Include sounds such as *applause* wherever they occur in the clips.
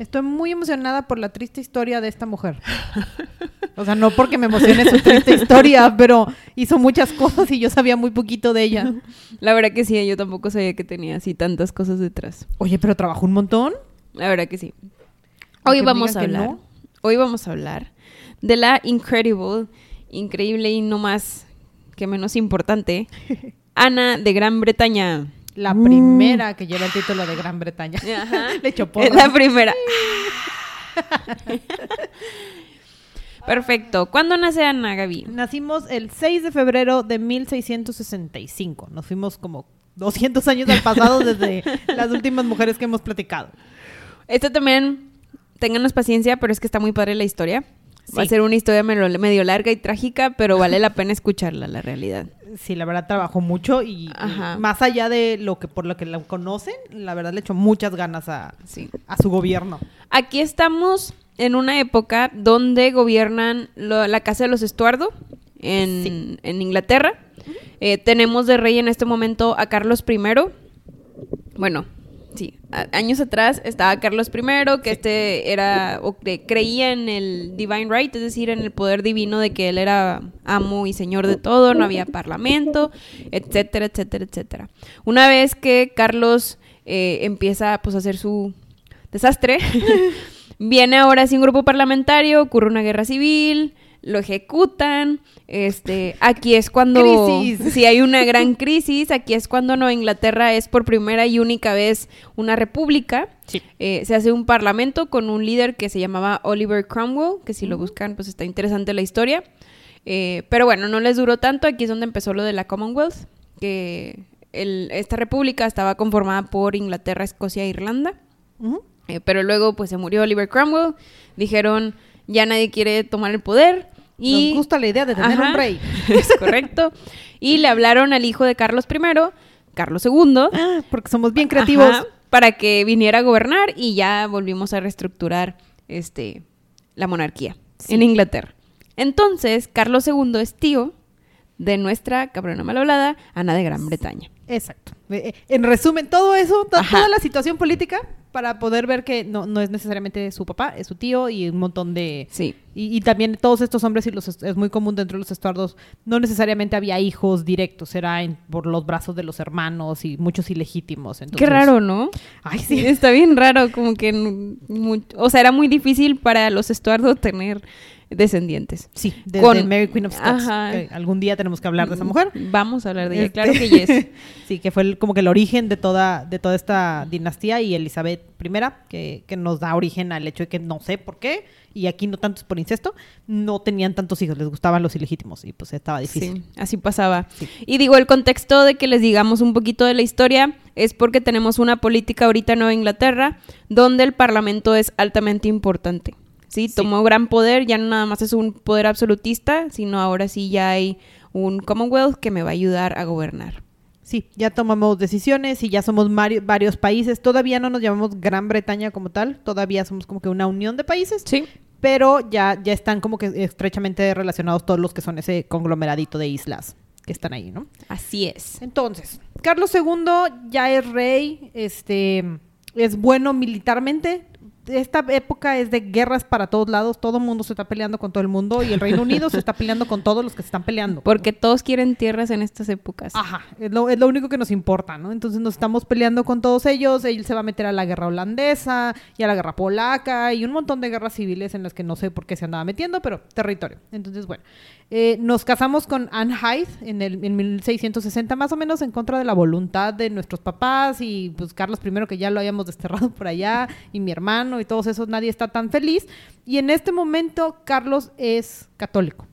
Estoy muy emocionada por la triste historia de esta mujer. O sea, no porque me emocione su triste historia, *laughs* pero hizo muchas cosas y yo sabía muy poquito de ella. La verdad que sí, yo tampoco sabía que tenía así tantas cosas detrás. Oye, pero trabajó un montón. La verdad que sí. Hoy vamos a hablar. no. Hoy vamos a hablar de la incredible, increíble y no más que menos importante, *laughs* Ana de Gran Bretaña. La primera que lleva el título de Gran Bretaña. *laughs* Ajá. *laughs* Le echó Es porras. la primera. *laughs* Perfecto. ¿Cuándo nace Ana, Gaby? Nacimos el 6 de febrero de 1665. Nos fuimos como 200 años al pasado desde las últimas mujeres que hemos platicado. Esta también, ténganos paciencia, pero es que está muy padre la historia. Va a ser una historia medio, larga y trágica, pero vale la *laughs* pena escucharla, la realidad. Sí, la verdad trabajó mucho y, Ajá. más allá de lo que por lo que la conocen, la verdad le echó muchas ganas a, Sí. a su gobierno. Aquí estamos en una época donde gobiernan lo- la casa de los Estuardo en, Sí. en Inglaterra. Eh, tenemos de rey en este momento a Carlos I. Bueno, sí, años atrás estaba Carlos I, que este era, o creía en el divine right, es decir, en el poder divino de que él era amo y señor de todo, no había parlamento, etcétera, etcétera, etcétera. Una vez que Carlos eh, empieza pues a hacer su desastre, *laughs* viene ahora sí un grupo parlamentario, ocurre una guerra civil, lo ejecutan, este, aquí es cuando Crisis. *laughs* si hay una gran crisis, aquí es cuando Nueva Inglaterra es por primera y única vez una república. Sí. Eh, se hace un parlamento con un líder que se llamaba Oliver Cromwell, que si lo buscan, pues está interesante la historia. Eh, pero bueno, no les duró tanto. Aquí es donde empezó lo de la Commonwealth, que el- esta república estaba conformada por Inglaterra, Escocia e Irlanda. Eh, pero luego, pues se murió Oliver Cromwell. Dijeron, ya nadie quiere tomar el poder. Y Nos gusta la idea de tener Ajá, un rey. Es *laughs* correcto. Y le hablaron al hijo de Carlos I, Carlos II, Ah, porque somos bien creativos. Ajá, para que viniera a gobernar y ya volvimos a reestructurar este la monarquía Sí. en Inglaterra. Entonces, Carlos II es tío de nuestra cabrona mal hablada, Ana de Gran Bretaña. Exacto. Eh, eh, En resumen, todo eso, to- Ajá. toda la situación política, para poder ver que no, no es necesariamente su papá, es su tío y un montón de... Sí. Y, y también todos estos hombres, y los, es muy común dentro de los estuardos, no necesariamente había hijos directos, era en- por los brazos de los hermanos y muchos ilegítimos. entonces- Qué raro, ¿no? Ay, Sí, está bien raro, como que o sea, era muy difícil para los Estuardo tener descendientes. Sí, desde Con- Mary Queen of Scots. Ajá. algún día tenemos que hablar de esa mujer. Vamos a hablar de ella, Este- claro que yes. *laughs* sí, que fue el- como que el origen de toda, de toda esta dinastía y Elizabeth I, que, que nos da origen al hecho de que no sé por qué, y aquí no tanto es por incesto, no tenían tantos hijos, les gustaban los ilegítimos y pues estaba difícil. Sí, así pasaba. Y digo, el contexto de que les digamos un poquito de la historia es porque tenemos una política ahorita en Nueva Inglaterra donde el parlamento es altamente importante. ¿Sí? Sí. Tomó gran poder, ya no nada más es un poder absolutista, sino ahora sí ya hay un Commonwealth que me va a ayudar a gobernar. Sí, ya tomamos decisiones y ya somos varios países. Todavía no nos llamamos Gran Bretaña como tal, todavía somos como que una unión de países, Sí. pero ya, ya están como que estrechamente relacionados todos los que son ese conglomeradito de islas que están ahí, ¿no? Así es. Entonces, Carlos II ya es rey, este, es bueno militarmente. Esta época es de guerras para todos lados, todo el mundo se está peleando con todo el mundo y el Reino Unido se está peleando con todos los que se están peleando. *laughs* Porque todos quieren tierras en estas épocas. Ajá, es lo, es lo único que nos importa, ¿no? Entonces nos estamos peleando con todos ellos, él se va a meter a la guerra holandesa y a la guerra polaca y un montón de guerras civiles en las que no sé por qué se andaba metiendo, pero territorio. Entonces, bueno, eh, nos casamos con Anne Hyde en, el, en 1660 más o menos en contra de la voluntad de nuestros papás y pues Carlos I que ya lo habíamos desterrado por allá y mi hermano y todos esos, nadie está tan feliz. Y en este momento Carlos es católico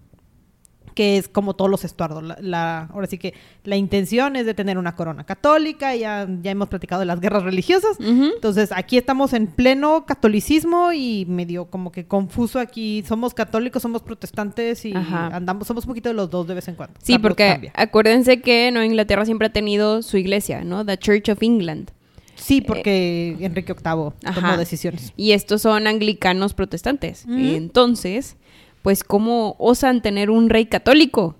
que es como todos los estuardos. La, la- ahora sí que la intención es de tener una corona católica, ya, ya hemos platicado de las guerras religiosas. Entonces, aquí estamos en pleno catolicismo y medio como que confuso aquí. Somos católicos, somos protestantes y Ajá. andamos, somos un poquito de los dos de vez en cuando. Sí, porque cambia. acuérdense que Nueva Inglaterra siempre ha tenido su iglesia, ¿no? The Church of England. Sí, porque Enrique VIII tomó Eh, Ajá. decisiones. Y estos son anglicanos protestantes. Ujú. Entonces, pues, ¿cómo osan tener un rey católico?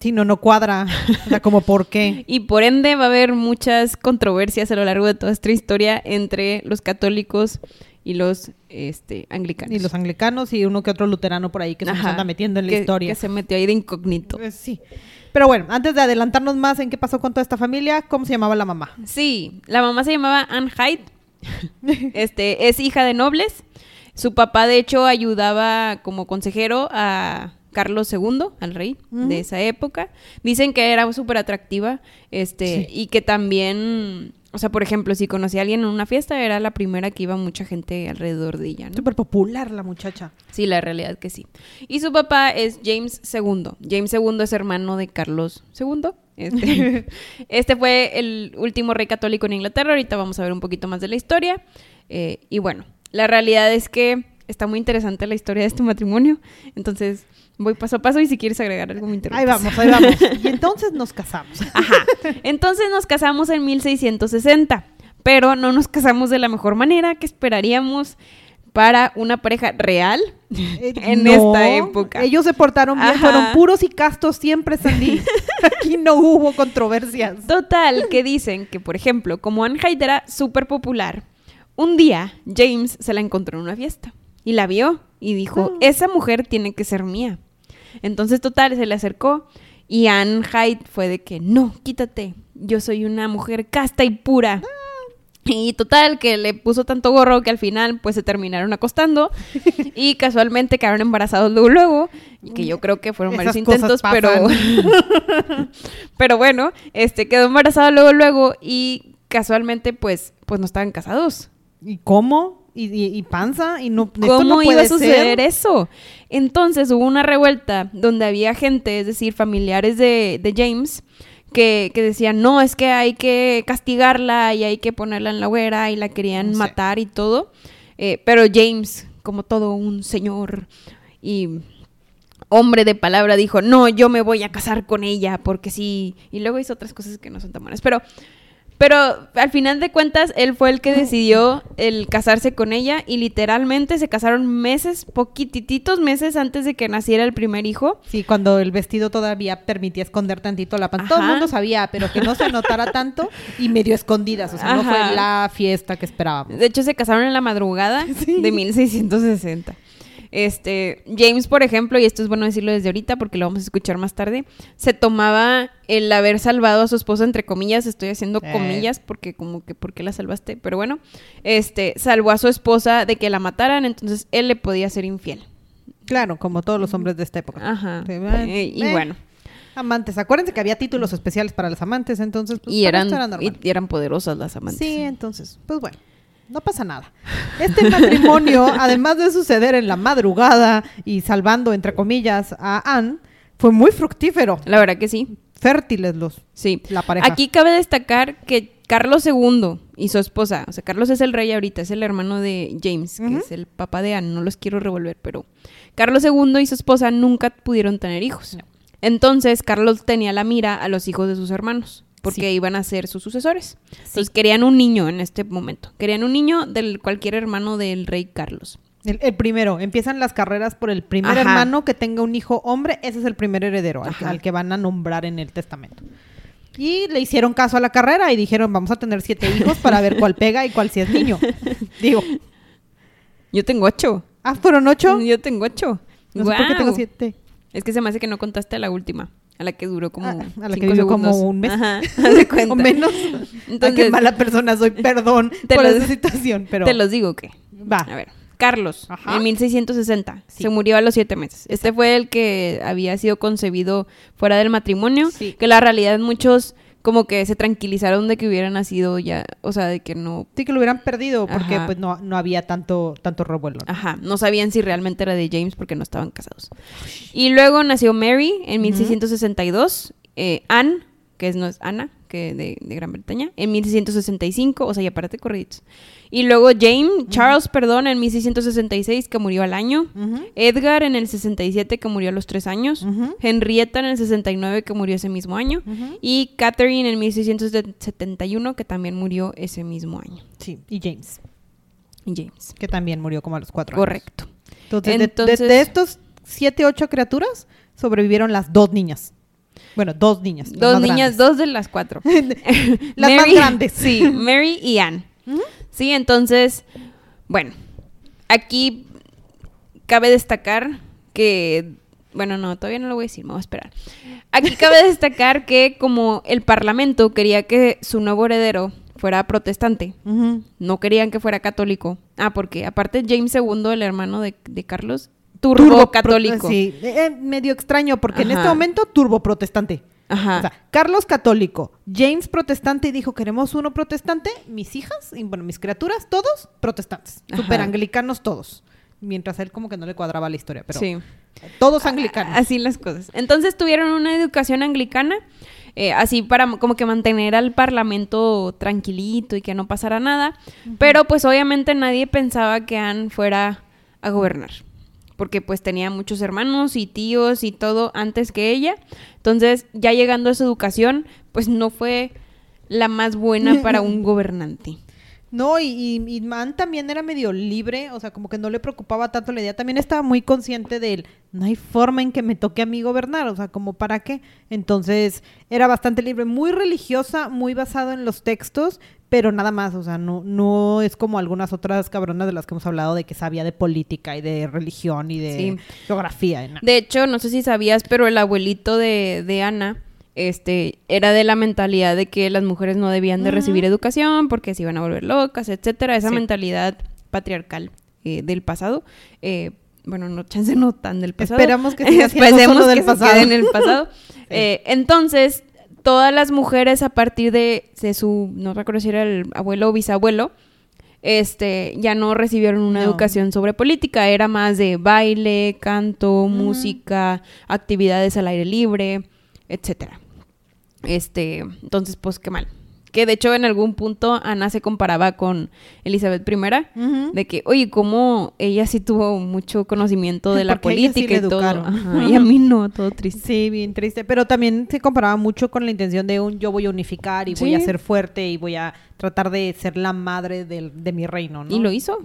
Sí, no, no cuadra. O sea, como por qué. *laughs* Y por ende va a haber muchas controversias a lo largo de toda esta historia entre los católicos y los este, anglicanos. Y los anglicanos y uno que otro luterano por ahí que se nos Ajá. anda metiendo en la Que- historia. Que se metió ahí de incógnito. Pues sí. Pero bueno, antes de adelantarnos más en qué pasó con toda esta familia, ¿cómo se llamaba la mamá? Sí, la mamá se llamaba Anne Hyde. *laughs* este, es hija de nobles. Su papá, de hecho, ayudaba como consejero a Carlos II, al rey de esa época. Dicen que era súper atractiva, este, Sí. y que también, o sea, por ejemplo, si conocía a alguien en una fiesta, era la primera que iba mucha gente alrededor de ella, ¿no? Súper popular la muchacha. Sí, la realidad que sí. Y su papá es James II. James II es hermano de Carlos II. Este, *laughs* *laughs* este fue el último rey católico en Inglaterra. Ahorita vamos a ver un poquito más de la historia. Eh, y bueno, la realidad es que está muy interesante la historia de este matrimonio. Entonces, voy paso a paso y si quieres agregar algo me interrumpes. Ahí vamos, ahí vamos. Y entonces nos casamos. *laughs* Ajá. Entonces nos casamos en 1660, pero no nos casamos de la mejor manera que esperaríamos para una pareja real Eh, en no, esta época. Ellos se portaron bien, Ajá. fueron puros y castos siempre, Sandy. *laughs* Aquí no hubo controversias. Total, que dicen que, por ejemplo, como Anne Hyde era súper popular, un día James se la encontró en una fiesta y la vio y dijo, Ah. esa mujer tiene que ser mía. Entonces, total, se le acercó y Anne Hyde fue de que, no, quítate, yo soy una mujer casta y pura. Y total, que le puso tanto gorro que al final pues se terminaron acostando *laughs* y casualmente quedaron embarazados luego luego, y que yo creo que fueron varios intentos, pero *laughs* pero bueno, este quedó embarazado luego luego y casualmente pues pues no estaban casados. ¿Y cómo? ¿Y, y- y panza? ¿Y no, ¿Cómo no iba a suceder ser? eso? Entonces hubo una revuelta donde había gente, es decir, familiares de, de James, que, que decían, no, es que hay que castigarla y hay que ponerla en la hoguera y la querían Sí. matar y todo. Eh, pero James, como todo un señor y hombre de palabra, dijo, no, yo me voy a casar con ella porque sí. Y luego hizo otras cosas que no son tan buenas. Pero pero al final de cuentas, él fue el que decidió el casarse con ella y literalmente se casaron meses, poquititos meses antes de que naciera el primer hijo. Sí, cuando el vestido todavía permitía esconder tantito la panza. Todo el mundo sabía, pero que no se notara tanto y medio escondidas. O sea, no fue la fiesta que esperábamos. De hecho, se casaron en la madrugada *laughs* Sí. de 1660. Este, James, por ejemplo, y esto es bueno decirlo desde ahorita porque lo vamos a escuchar más tarde, se tomaba el haber salvado a su esposa, entre comillas, estoy haciendo Eh. comillas porque como que, ¿por qué la salvaste? Pero bueno, este, salvó a su esposa de que la mataran, entonces él le podía ser infiel. Claro, como todos los hombres de esta época. Ajá. Sí, Eh, y eh, bueno, Amantes. Acuérdense que había títulos especiales para las amantes, entonces. pues, y eran, era y eran poderosas las amantes. Sí, entonces, pues bueno, no pasa nada. Este matrimonio, *laughs* además de suceder en la madrugada y salvando, entre comillas, a Anne, fue muy fructífero. La verdad que sí. Fértiles los, Sí. la pareja. Aquí cabe destacar que Carlos II y su esposa, o sea, Carlos es el rey ahorita, es el hermano de James, que es el papá de Anne, no los quiero revolver, pero Carlos II y su esposa nunca pudieron tener hijos. No. Entonces, Carlos tenía la mira a los hijos de sus hermanos, porque Sí. iban a ser sus sucesores. Entonces, querían un niño en este momento. Querían un niño del cualquier hermano del rey Carlos. El, el primero, empiezan las carreras por el primer Ajá. hermano que tenga un hijo hombre, ese es el primer heredero al, que van a nombrar en el testamento. Y le hicieron caso a la carrera y dijeron, vamos a tener siete hijos para ver cuál pega y cuál sí es niño. *laughs* Digo, Yo tengo ocho. ah, fueron ocho. Yo tengo ocho. No sé por qué tengo siete. Es que se me hace que no contaste la última, a la que duró como Ah, a la que vivió como un mes. Ajá, *laughs* cuenta. o menos. *laughs* Ay, Entonces, qué mala persona soy, *laughs* perdón Te por lo- esa situación, pero te los digo que. va. A ver, Carlos, Ajá. en 1660, Sí. se murió a los siete meses. Este fue el que había sido concebido fuera del matrimonio, Sí. que la realidad muchos como que se tranquilizaron de que hubiera nacido ya, o sea, de que no, Sí, que lo hubieran perdido porque Ajá. pues no, no había tanto, tanto revuelo. ¿no? ajá, no sabían si realmente era de James porque no estaban casados. Y luego nació Mary en 1662, eh, Anne, que es, no es Ana, que de, de Gran Bretaña, en 1665, o sea, ya párate corridos. Y luego James, Charles, perdón, en 1666, que murió al año. Edgar en el 67, que murió a los tres años. Henrietta en el 69, que murió ese mismo año. Y Catherine en 1671, que también murió ese mismo año. Sí, y James, Y James. que también murió como a los cuatro años. Correcto. Entonces, de- de, Entonces- de estos siete, ocho criaturas, sobrevivieron las dos niñas. Bueno, dos niñas. Dos niñas, grandes. dos de las cuatro. *laughs* Las más *laughs* grandes. Sí, *laughs* Mary y Anne. Sí, entonces, bueno, aquí cabe destacar que, bueno, no, todavía no lo voy a decir, me voy a esperar. Aquí cabe destacar que como el Parlamento quería que su nuevo heredero fuera protestante, no querían que fuera católico. Ah, porque aparte James II, el hermano de, de Carlos, turbo católico. Sí, eh, medio extraño porque en este momento turbo protestante. Ajá. O sea, Carlos católico, James protestante y dijo, queremos uno protestante, mis hijas, y bueno, mis criaturas, todos protestantes, super anglicanos todos. Mientras él como que no le cuadraba la historia, pero sí. todos anglicanos. Así las cosas. Entonces tuvieron una educación anglicana, eh, así para como que mantener al parlamento tranquilito y que no pasara nada. Pero pues obviamente nadie pensaba que Anne fuera a gobernar. Porque pues tenía muchos hermanos y tíos y todo antes que ella. Entonces ya llegando a su educación, pues no fue la más buena para un *laughs* gobernante. No, y, y, y Man también era medio libre, o sea, como que no le preocupaba tanto la idea. También estaba muy consciente de él. No hay forma en que me toque a mí gobernar, o sea, como para qué. Entonces, era bastante libre, muy religiosa, muy basado en los textos, pero nada más, o sea, no, no es como algunas otras cabronas de las que hemos hablado de que sabía de política y de religión y de Sí. geografía. y. De hecho, no sé si sabías, pero el abuelito de, de Ana este, era de la mentalidad de que las mujeres no debían de recibir educación porque se iban a volver locas, etcétera. Esa Sí. mentalidad patriarcal eh, del pasado. eh, bueno, no, chance no tan del pasado. Esperamos que *laughs* siga Esperemos del que se pasado. quede en el pasado. *laughs* Eh, entonces, todas las mujeres a partir de, de su, no recuerdo si era el abuelo o bisabuelo, este, ya no recibieron una No. educación sobre política, era más de baile, canto, música, actividades al aire libre, etcétera. Este, entonces, pues qué mal. Que de hecho en algún punto Ana se comparaba con Elizabeth I, de que, oye, cómo ella sí tuvo mucho conocimiento de la Porque sí política y todo. Ajá, y a mí no, todo triste. Sí, bien triste. Pero también se comparaba mucho con la intención de un yo voy a unificar y voy a ser fuerte y voy a tratar de ser la madre del- de mi reino, ¿no? Y lo hizo.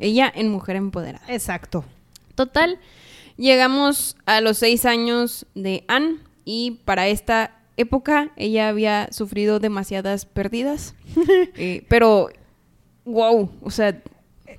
Ella en Mujer Empoderada. Exacto. Total, llegamos a los seis años de Anne y para esta época ella había sufrido demasiadas pérdidas. *laughs* Eh, pero, wow, o sea,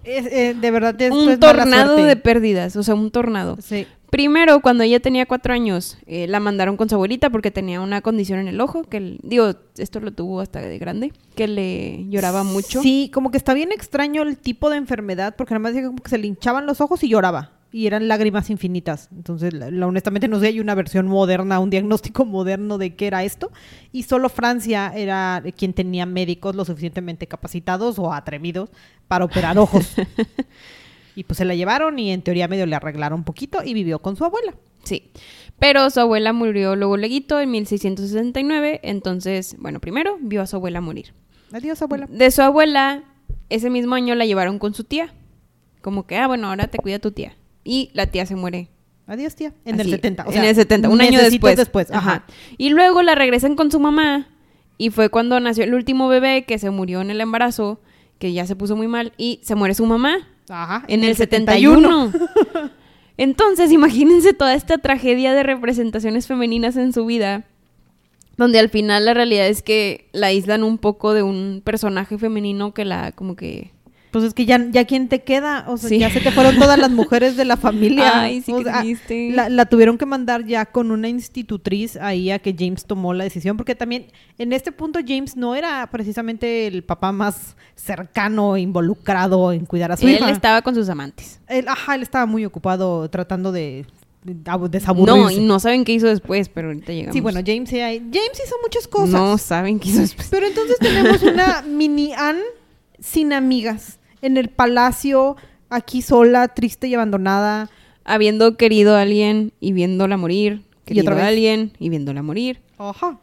Es- eh, de verdad, esto un es mala tornado de pérdidas, o sea, un tornado. Sí. Primero, cuando ella tenía cuatro años, eh, la mandaron con su abuelita porque tenía una condición en el ojo, que, el- digo, esto lo tuvo hasta de grande, que le lloraba mucho. Sí, como que está bien extraño el tipo de enfermedad, porque nada más decía como que se le hinchaban los ojos y lloraba. Y eran lágrimas infinitas. Entonces, la, la- honestamente, no sé, hay una versión moderna, un diagnóstico *laughs* moderno de qué era esto. Y solo Francia era quien tenía médicos lo suficientemente capacitados o atrevidos para operar ojos. *laughs* y pues se la llevaron y en teoría medio le arreglaron un poquito y vivió con su abuela. Sí. Pero su abuela murió luego leguito en 1669, entonces, bueno, primero vio a su abuela morir. Adiós, abuela. De su abuela, ese mismo año la llevaron con su tía. Como que, ah, bueno, ahora te cuida tu tía. Y la tía se muere. Adiós, tía. En el así, 70. o en el 70, un año después. después. Ajá. Y luego la regresan con su mamá. Y fue cuando nació el último bebé que se murió en el embarazo, que ya se puso muy mal. Y se muere su mamá Ajá. en el 71. *laughs* Entonces, imagínense toda esta tragedia de representaciones femeninas en su vida, donde al final la realidad es que la aíslan un poco de un personaje femenino que la como que Pues es que ya, ya quién te queda, o sea, Sí. ya se te fueron todas las mujeres de la familia. *laughs* Ay, sí, O sea, triste. La, la tuvieron que mandar ya con una institutriz ahí a que James tomó la decisión, porque también en este punto James no era precisamente el papá más cercano, involucrado en cuidar a su él hija. estaba con sus amantes. Él, ajá, él estaba muy ocupado tratando de. No, y no saben qué hizo después, pero ahorita llegamos. Sí, bueno, James, James hizo muchas cosas. No saben qué hizo después. Pero entonces tenemos una mini Anne sin amigas en el palacio, aquí sola, triste y abandonada. Habiendo querido a alguien y viéndola morir. Querido otra a alguien y viéndola morir. Ajá.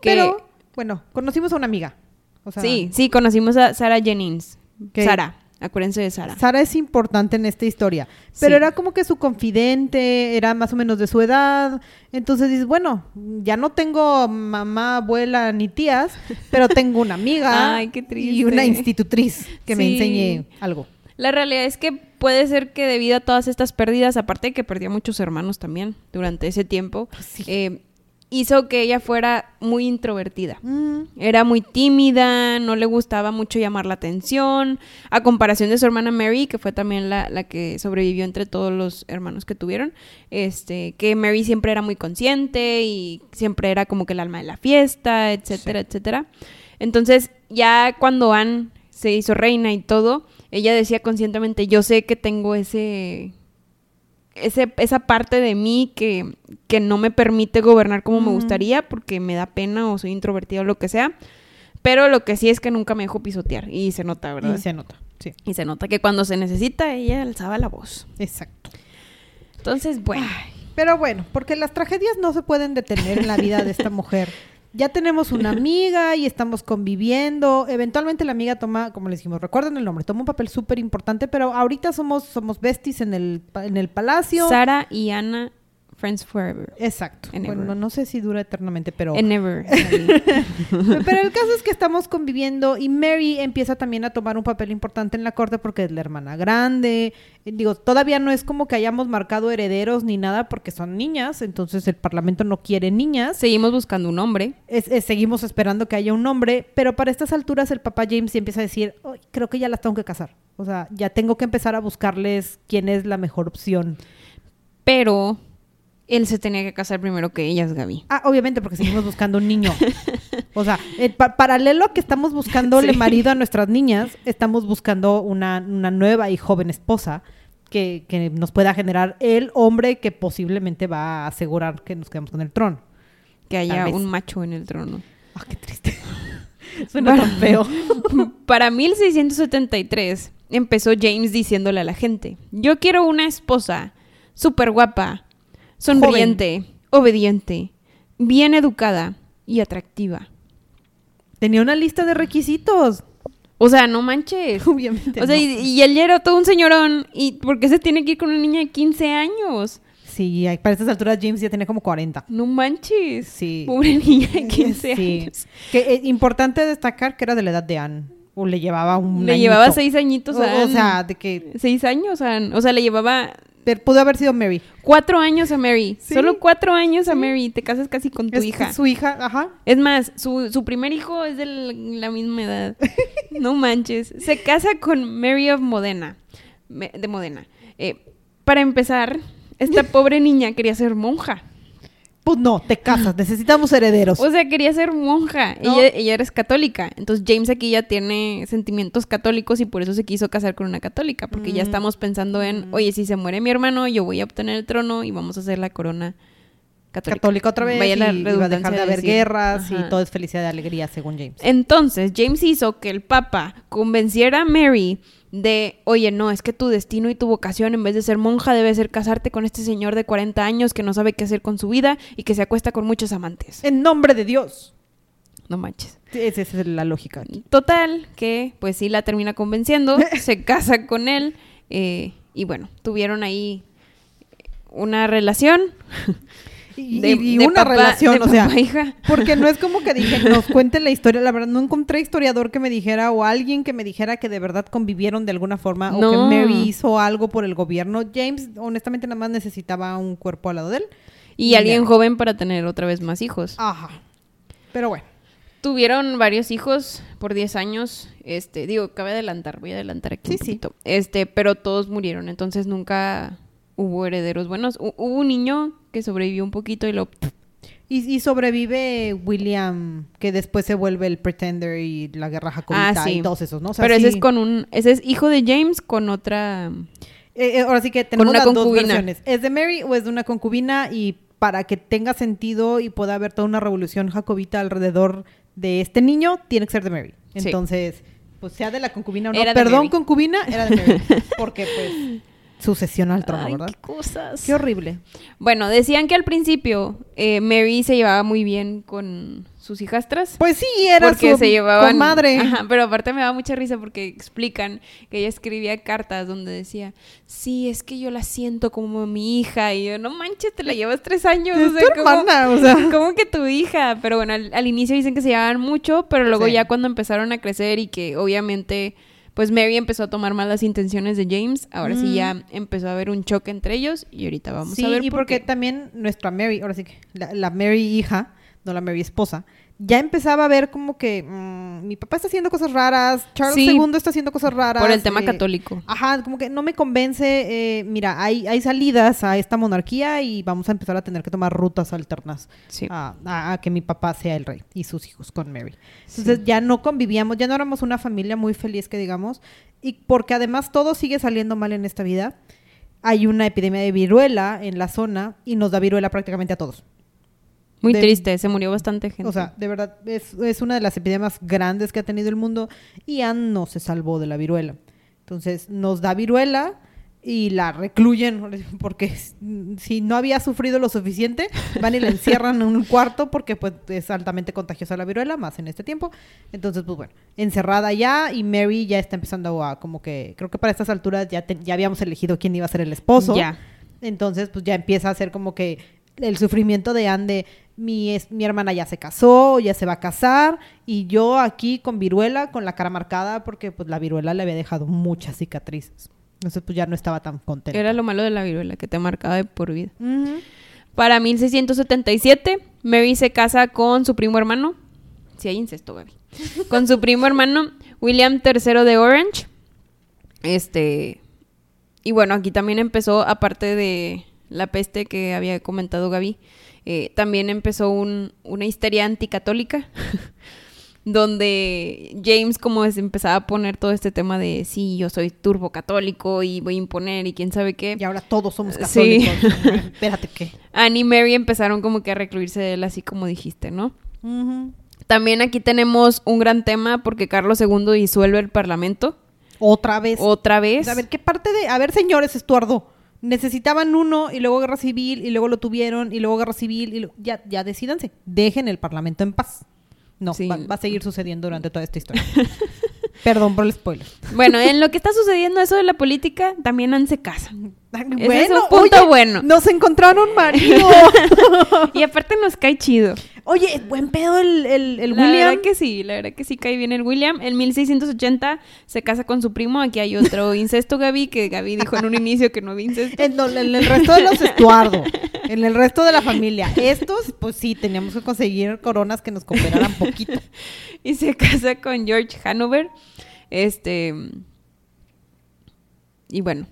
Que- Pero, bueno, conocimos a una amiga. O sea, sí, sí, conocimos a Sarah Jennings. Que- Sara, acuérdense de Sara. Sara es importante en esta historia. Pero Sí. era como que su confidente, era más o menos de su edad. Entonces dices, bueno, ya no tengo mamá, abuela ni tías, pero tengo una amiga *laughs* Ay, qué triste. y una institutriz que me enseñe algo. La realidad es que puede ser que debido a todas estas pérdidas, aparte de que perdió a muchos hermanos también durante ese tiempo, Pues sí. eh, hizo que ella fuera muy introvertida. Mm, Era muy tímida, no le gustaba mucho llamar la atención, a comparación de su hermana Mary, que fue también la, la que sobrevivió entre todos los hermanos que tuvieron, este, que Mary siempre era muy consciente y siempre era como que el alma de la fiesta, etcétera, etcétera. Entonces, ya cuando Anne se hizo reina y todo, ella decía conscientemente, yo sé que tengo ese... Ese, esa parte de mí que, que no me permite gobernar como me gustaría porque me da pena o soy introvertida o lo que sea. Pero lo que sí es que nunca me dejó pisotear. Y se nota, ¿verdad? y se nota, sí. Y se nota que cuando se necesita, ella alzaba la voz. Exacto. Entonces, bueno. Pero bueno, porque las tragedias no se pueden detener en la vida de esta mujer. *laughs* Ya tenemos una *laughs* amiga y estamos conviviendo. Eventualmente la amiga toma, como les dijimos, recuerden el nombre, toma un papel súper importante, pero ahorita somos, somos besties en el, en el palacio. Sara y Ana, Friends Forever. Exacto. Bueno, no sé si dura eternamente, pero... And never. *laughs* Pero el caso es que estamos conviviendo y Mary empieza también a tomar un papel importante en la corte porque es la hermana grande. Eh, Digo, todavía no es como que hayamos marcado herederos ni nada porque son niñas, entonces el parlamento no quiere niñas. Seguimos buscando un hombre. Es- es- seguimos esperando que haya un hombre, pero para estas alturas el papá James empieza a decir, "Ay, creo que ya las tengo que casar. O sea, ya tengo que empezar a buscarles quién es la mejor opción. Pero él se tenía que casar primero que ellas, Gaby. Ah, obviamente, porque seguimos buscando un niño. *laughs* O sea, eh, pa- paralelo a que estamos buscándole Sí. marido a nuestras niñas, estamos buscando una, una nueva y joven esposa que, que nos pueda generar el hombre que posiblemente va a asegurar que nos quedemos con el trono. Que haya un macho en el trono. Ah, qué triste. *laughs* Suena tan feo. *laughs* Para 1673 empezó James diciéndole a la gente, yo quiero una esposa súper guapa, sonriente, obediente, bien educada y atractiva. Tenía una lista de requisitos. O sea, no manches. *laughs* Obviamente. O sea, no. y, y él ya era todo un señorón. ¿Y por qué se tiene que ir con una niña de 15 años? Sí, para estas alturas James ya tenía como 40. No manches. Sí. Pobre niña de *laughs* 15 Sí. años. Que eh, importante destacar que era de la edad de Anne. O le llevaba un Le añito. llevaba seis añitos O, a o Anne. sea, de que Seis años a Anne. O sea, le llevaba pudo haber sido Mary. cuatro años a Mary. Sí. Solo cuatro años a Mary. Te casas casi con tu Es hija. Su hija, ajá. Es más, su, su primer hijo es de la misma edad. *laughs* No manches. Se casa con Mary of Modena. De Modena. Eh, para empezar, esta *laughs* pobre niña quería ser monja. Pues no, te casas, necesitamos herederos. O sea, quería ser monja. No. Ella, ella era católica. Entonces James aquí ya tiene sentimientos católicos y por eso se quiso casar con una católica. Porque ya Mm. estamos pensando en, oye, si se muere mi hermano, yo voy a obtener el trono y vamos a hacer la corona católica. Católica otra vez, Vaya la y iba a dejar de de haber decir. guerras Ajá. y todo es felicidad y alegría, según James. Entonces, James hizo que el Papa convenciera a Mary de, oye, no, es que tu destino y tu vocación en vez de ser monja debe ser casarte con este señor de 40 años que no sabe qué hacer con su vida y que se acuesta con muchos amantes. En nombre de Dios. No manches. Esa esa es la lógica aquí. Total, que pues sí la termina convenciendo, *laughs* se casa con él eh, y bueno, tuvieron ahí una relación. Y, de- y- y de una papá- relación, de o sea, papá, hija. porque no es como que *laughs* dije, nos cuente la historia, la verdad, no encontré historiador que me dijera o alguien que me dijera que de verdad convivieron de alguna forma o que Mary hizo algo por el gobierno. James, honestamente, nada más necesitaba un cuerpo al lado de él. Y alguien joven para tener otra vez más hijos. Ajá. Pero bueno. Tuvieron varios hijos por 10 años. Este, digo, cabe adelantar, voy a adelantar aquí Sí, un sí. Este, pero todos murieron, entonces nunca hubo herederos buenos. Hu- hubo un niño que sobrevivió un poquito y lo Y, y sobrevive William, que después se vuelve el Pretender y la guerra jacobita Ah, sí. y todos esos, ¿no? O sea, Pero ese es con un ese es hijo de James con otra Eh, eh, ahora sí que tenemos una las dos concubina. versiones. ¿Es de Mary o es de una concubina? Y para que tenga sentido y pueda haber toda una revolución jacobita alrededor de este niño, tiene que ser de Mary. Sí. Entonces, pues sea de la concubina o no. Era Perdón, concubina, era de Mary. *laughs* Porque pues sucesión al trono, Ay, ¿verdad? qué cosas. Qué horrible. Bueno, decían que al principio eh, Mary se llevaba muy bien con sus hijastras. Pues sí, era porque su se llevaban comadre. Ajá, pero aparte me da mucha risa porque explican que ella escribía cartas donde decía, sí, es que yo la siento como mi hija. Y yo, no manches, te la llevas tres años. Es o sea, tu ¿cómo- hermana, o sea. *laughs* ¿Cómo que tu hija? Pero bueno, al, al inicio dicen que se llevaban mucho, pero luego Sí. ya cuando empezaron a crecer y que obviamente, pues Mary empezó a tomar más las intenciones de James, ahora sí Mm. ya empezó a haber un choque entre ellos y ahorita vamos sí, a ver y por porque qué. también nuestra Mary, ahora sí que la, la Mary hija, no la Mary esposa, ya empezaba a ver como que mm, mi papá está haciendo cosas raras, Charles Sí. II está haciendo cosas raras. Por el tema eh, católico. Ajá, como que no me convence. eh, mira, hay, hay salidas a esta monarquía y vamos a empezar a tener que tomar rutas alternas Sí. a, a- a que mi papá sea el rey y sus hijos con Mary. Entonces ya no convivíamos, ya no éramos una familia muy feliz, que digamos, y porque además todo sigue saliendo mal en esta vida. Hay una epidemia de viruela en la zona y nos da viruela prácticamente a todos. Muy de- triste, se murió bastante gente. O sea, de verdad, es, es una de las epidemias grandes que ha tenido el mundo y Anne no se salvó de la viruela. Entonces, nos da viruela y la recluyen *laughs* porque si no había sufrido lo suficiente, van y la encierran en un *laughs* cuarto porque pues es altamente contagiosa la viruela, más en este tiempo. Entonces, pues bueno, encerrada ya y Mary ya está empezando a como que, creo que para estas alturas ya, te- ya habíamos elegido quién iba a ser el esposo. Ya. Entonces, pues ya empieza a ser como que el sufrimiento de Anne de mi, es- mi hermana ya se casó, ya se va a casar, y yo aquí con viruela, con la cara marcada, porque pues la viruela le había dejado muchas cicatrices. Entonces, pues ya no estaba tan contenta. Era lo malo de la viruela, que te marcaba de por vida. Para 1677, Mary se casa con su primo hermano. Si hay incesto, Gaby. *laughs* Con su primo hermano, William III de Orange. Este. Y bueno, aquí también empezó, aparte de la peste que había comentado Gaby, eh, también empezó un- una histeria anticatólica. *laughs* donde James como empezaba a poner todo este tema de sí, yo soy turbo católico y voy a imponer y quién sabe qué. Y ahora todos somos Sí. católicos. *laughs* Espérate, ¿qué? Anne y Mary empezaron como que a recluirse de él, así como dijiste, ¿no? También aquí tenemos un gran tema porque Carlos II disuelve el Parlamento Otra vez. otra vez. A ver, ¿qué parte de...? A ver, señores, Estuardo. Necesitaban uno y luego guerra civil y luego lo tuvieron y luego guerra civil y lo- ya, ya decídanse. Dejen el parlamento en paz. No, Sí. va, va a seguir sucediendo durante toda esta historia. *laughs* Perdón por el spoiler. Bueno, en lo que está sucediendo eso de la política, también Anne se casa. Ese es un punto oye, bueno. Nos encontraron marido. *laughs* Y aparte nos cae chido. Oye, buen pedo el, el, el la William. verdad que sí, la verdad que sí cae bien el William. En 1680 se casa con su primo. Aquí hay otro *laughs* incesto, Gaby, que Gaby dijo en un inicio que no había incesto. En, en el resto de los Estuardo, en el resto de la familia. Estos, pues sí, teníamos que conseguir coronas que nos cooperaran poquito. *laughs* y se casa con George Hanover. Este. Y bueno.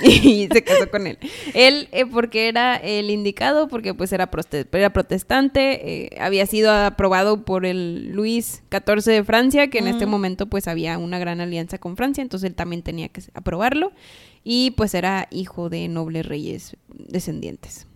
*laughs* y se casó con él. Él, eh, porque era el indicado, porque pues era, era protestante, eh, había sido aprobado por el Luis XIV de Francia, que en este momento pues había una gran alianza con Francia, entonces él también tenía que aprobarlo. Y pues era hijo de nobles reyes descendientes.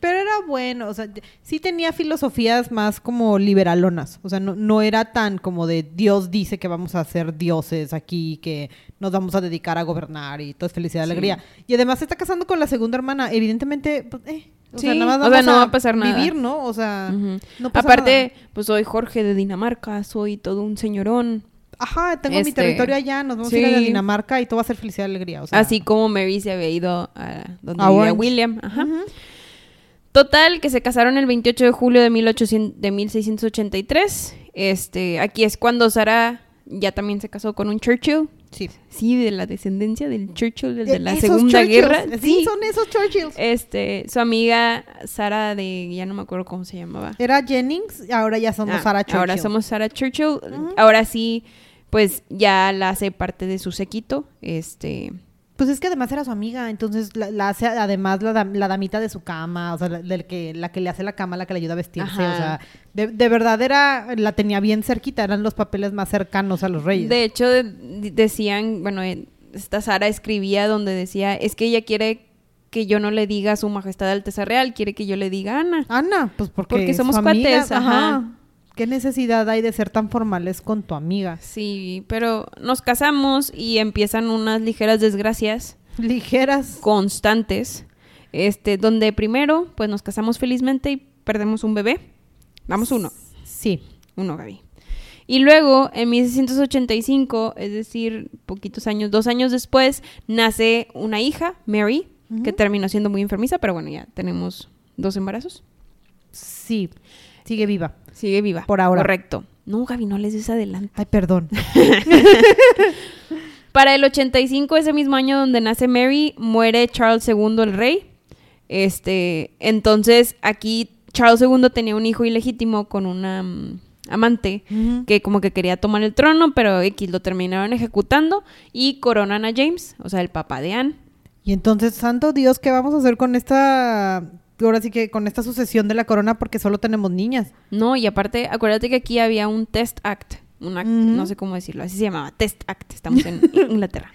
Pero era bueno, o sea, sí tenía filosofías más como liberalonas. O sea, no, no era tan como de Dios dice que vamos a ser dioses aquí, que nos vamos a dedicar a gobernar y todo es felicidad y Sí. alegría. Y además se está casando con la segunda hermana. Evidentemente, pues, eh, o sea, Sí, nada más o sea, no va a pasar nada. Vivir, ¿no? O sea, no pasa Aparte, nada. pues soy Jorge de Dinamarca, soy todo un señorón. Ajá, tengo mi Este, territorio allá, nos vamos a ir a. Dinamarca y todo va a ser felicidad y alegría. O sea, Así como Mary se había ido a donde A vivía. William. Ajá. Total, que se casaron el 28 de julio de, 1800 de 1683. Este, aquí es cuando Sara ya también se casó con un Churchill. Sí. Sí, de la descendencia del Churchill, del de la Segunda Churchills, Guerra. Sí, son esos Churchills. Este, su amiga Sara de, ya no me acuerdo cómo se llamaba. Era Jennings, ahora ya somos Ah, Sarah Churchill. Ahora somos Sarah Churchill. Ahora sí, pues ya la hace parte de su séquito. Este, Pues es que además era su amiga, entonces la, la hace además la, la damita de su cama, o sea, la, del que, la que le hace la cama, la que le ayuda a vestirse, Ajá. o sea, de, de verdad era, la tenía bien cerquita, eran los papeles más cercanos a los reyes. De hecho, de- decían, bueno, eh, esta Sara escribía donde decía, es que ella quiere que yo no le diga a su majestad Alteza Real, quiere que yo le diga Ana. Ana, pues porque, Porque somos amiga, cuates, ajá. ¿Qué necesidad hay de ser tan formales con tu amiga? Sí, pero nos casamos y empiezan unas ligeras desgracias Ligeras. constantes, este, donde primero, pues nos casamos felizmente y perdemos un bebé. Damos uno, Sí. uno, Gaby. Y luego, en 1685, es decir, poquitos años, dos años después, nace una hija, Mary, que terminó siendo muy enfermiza, pero bueno, ya tenemos dos embarazos. Sí. Sigue viva. Sigue viva. Por ahora. Correcto. No, Gaby, no les des adelante. Ay, perdón. *laughs* Para el 85, ese mismo año donde nace Mary, muere Charles II el rey. Este, entonces aquí Charles II tenía un hijo ilegítimo con una mm, amante que como que quería tomar el trono, pero X lo terminaron ejecutando y coronan a James, o sea, el papá de Anne. Y entonces, santo Dios, ¿qué vamos a hacer con esta... Ahora sí que con esta sucesión de la corona porque solo tenemos niñas. No, y aparte, acuérdate que aquí había un Test Act, un act, no sé cómo decirlo, así se llamaba, Test Act, estamos en *laughs* Inglaterra.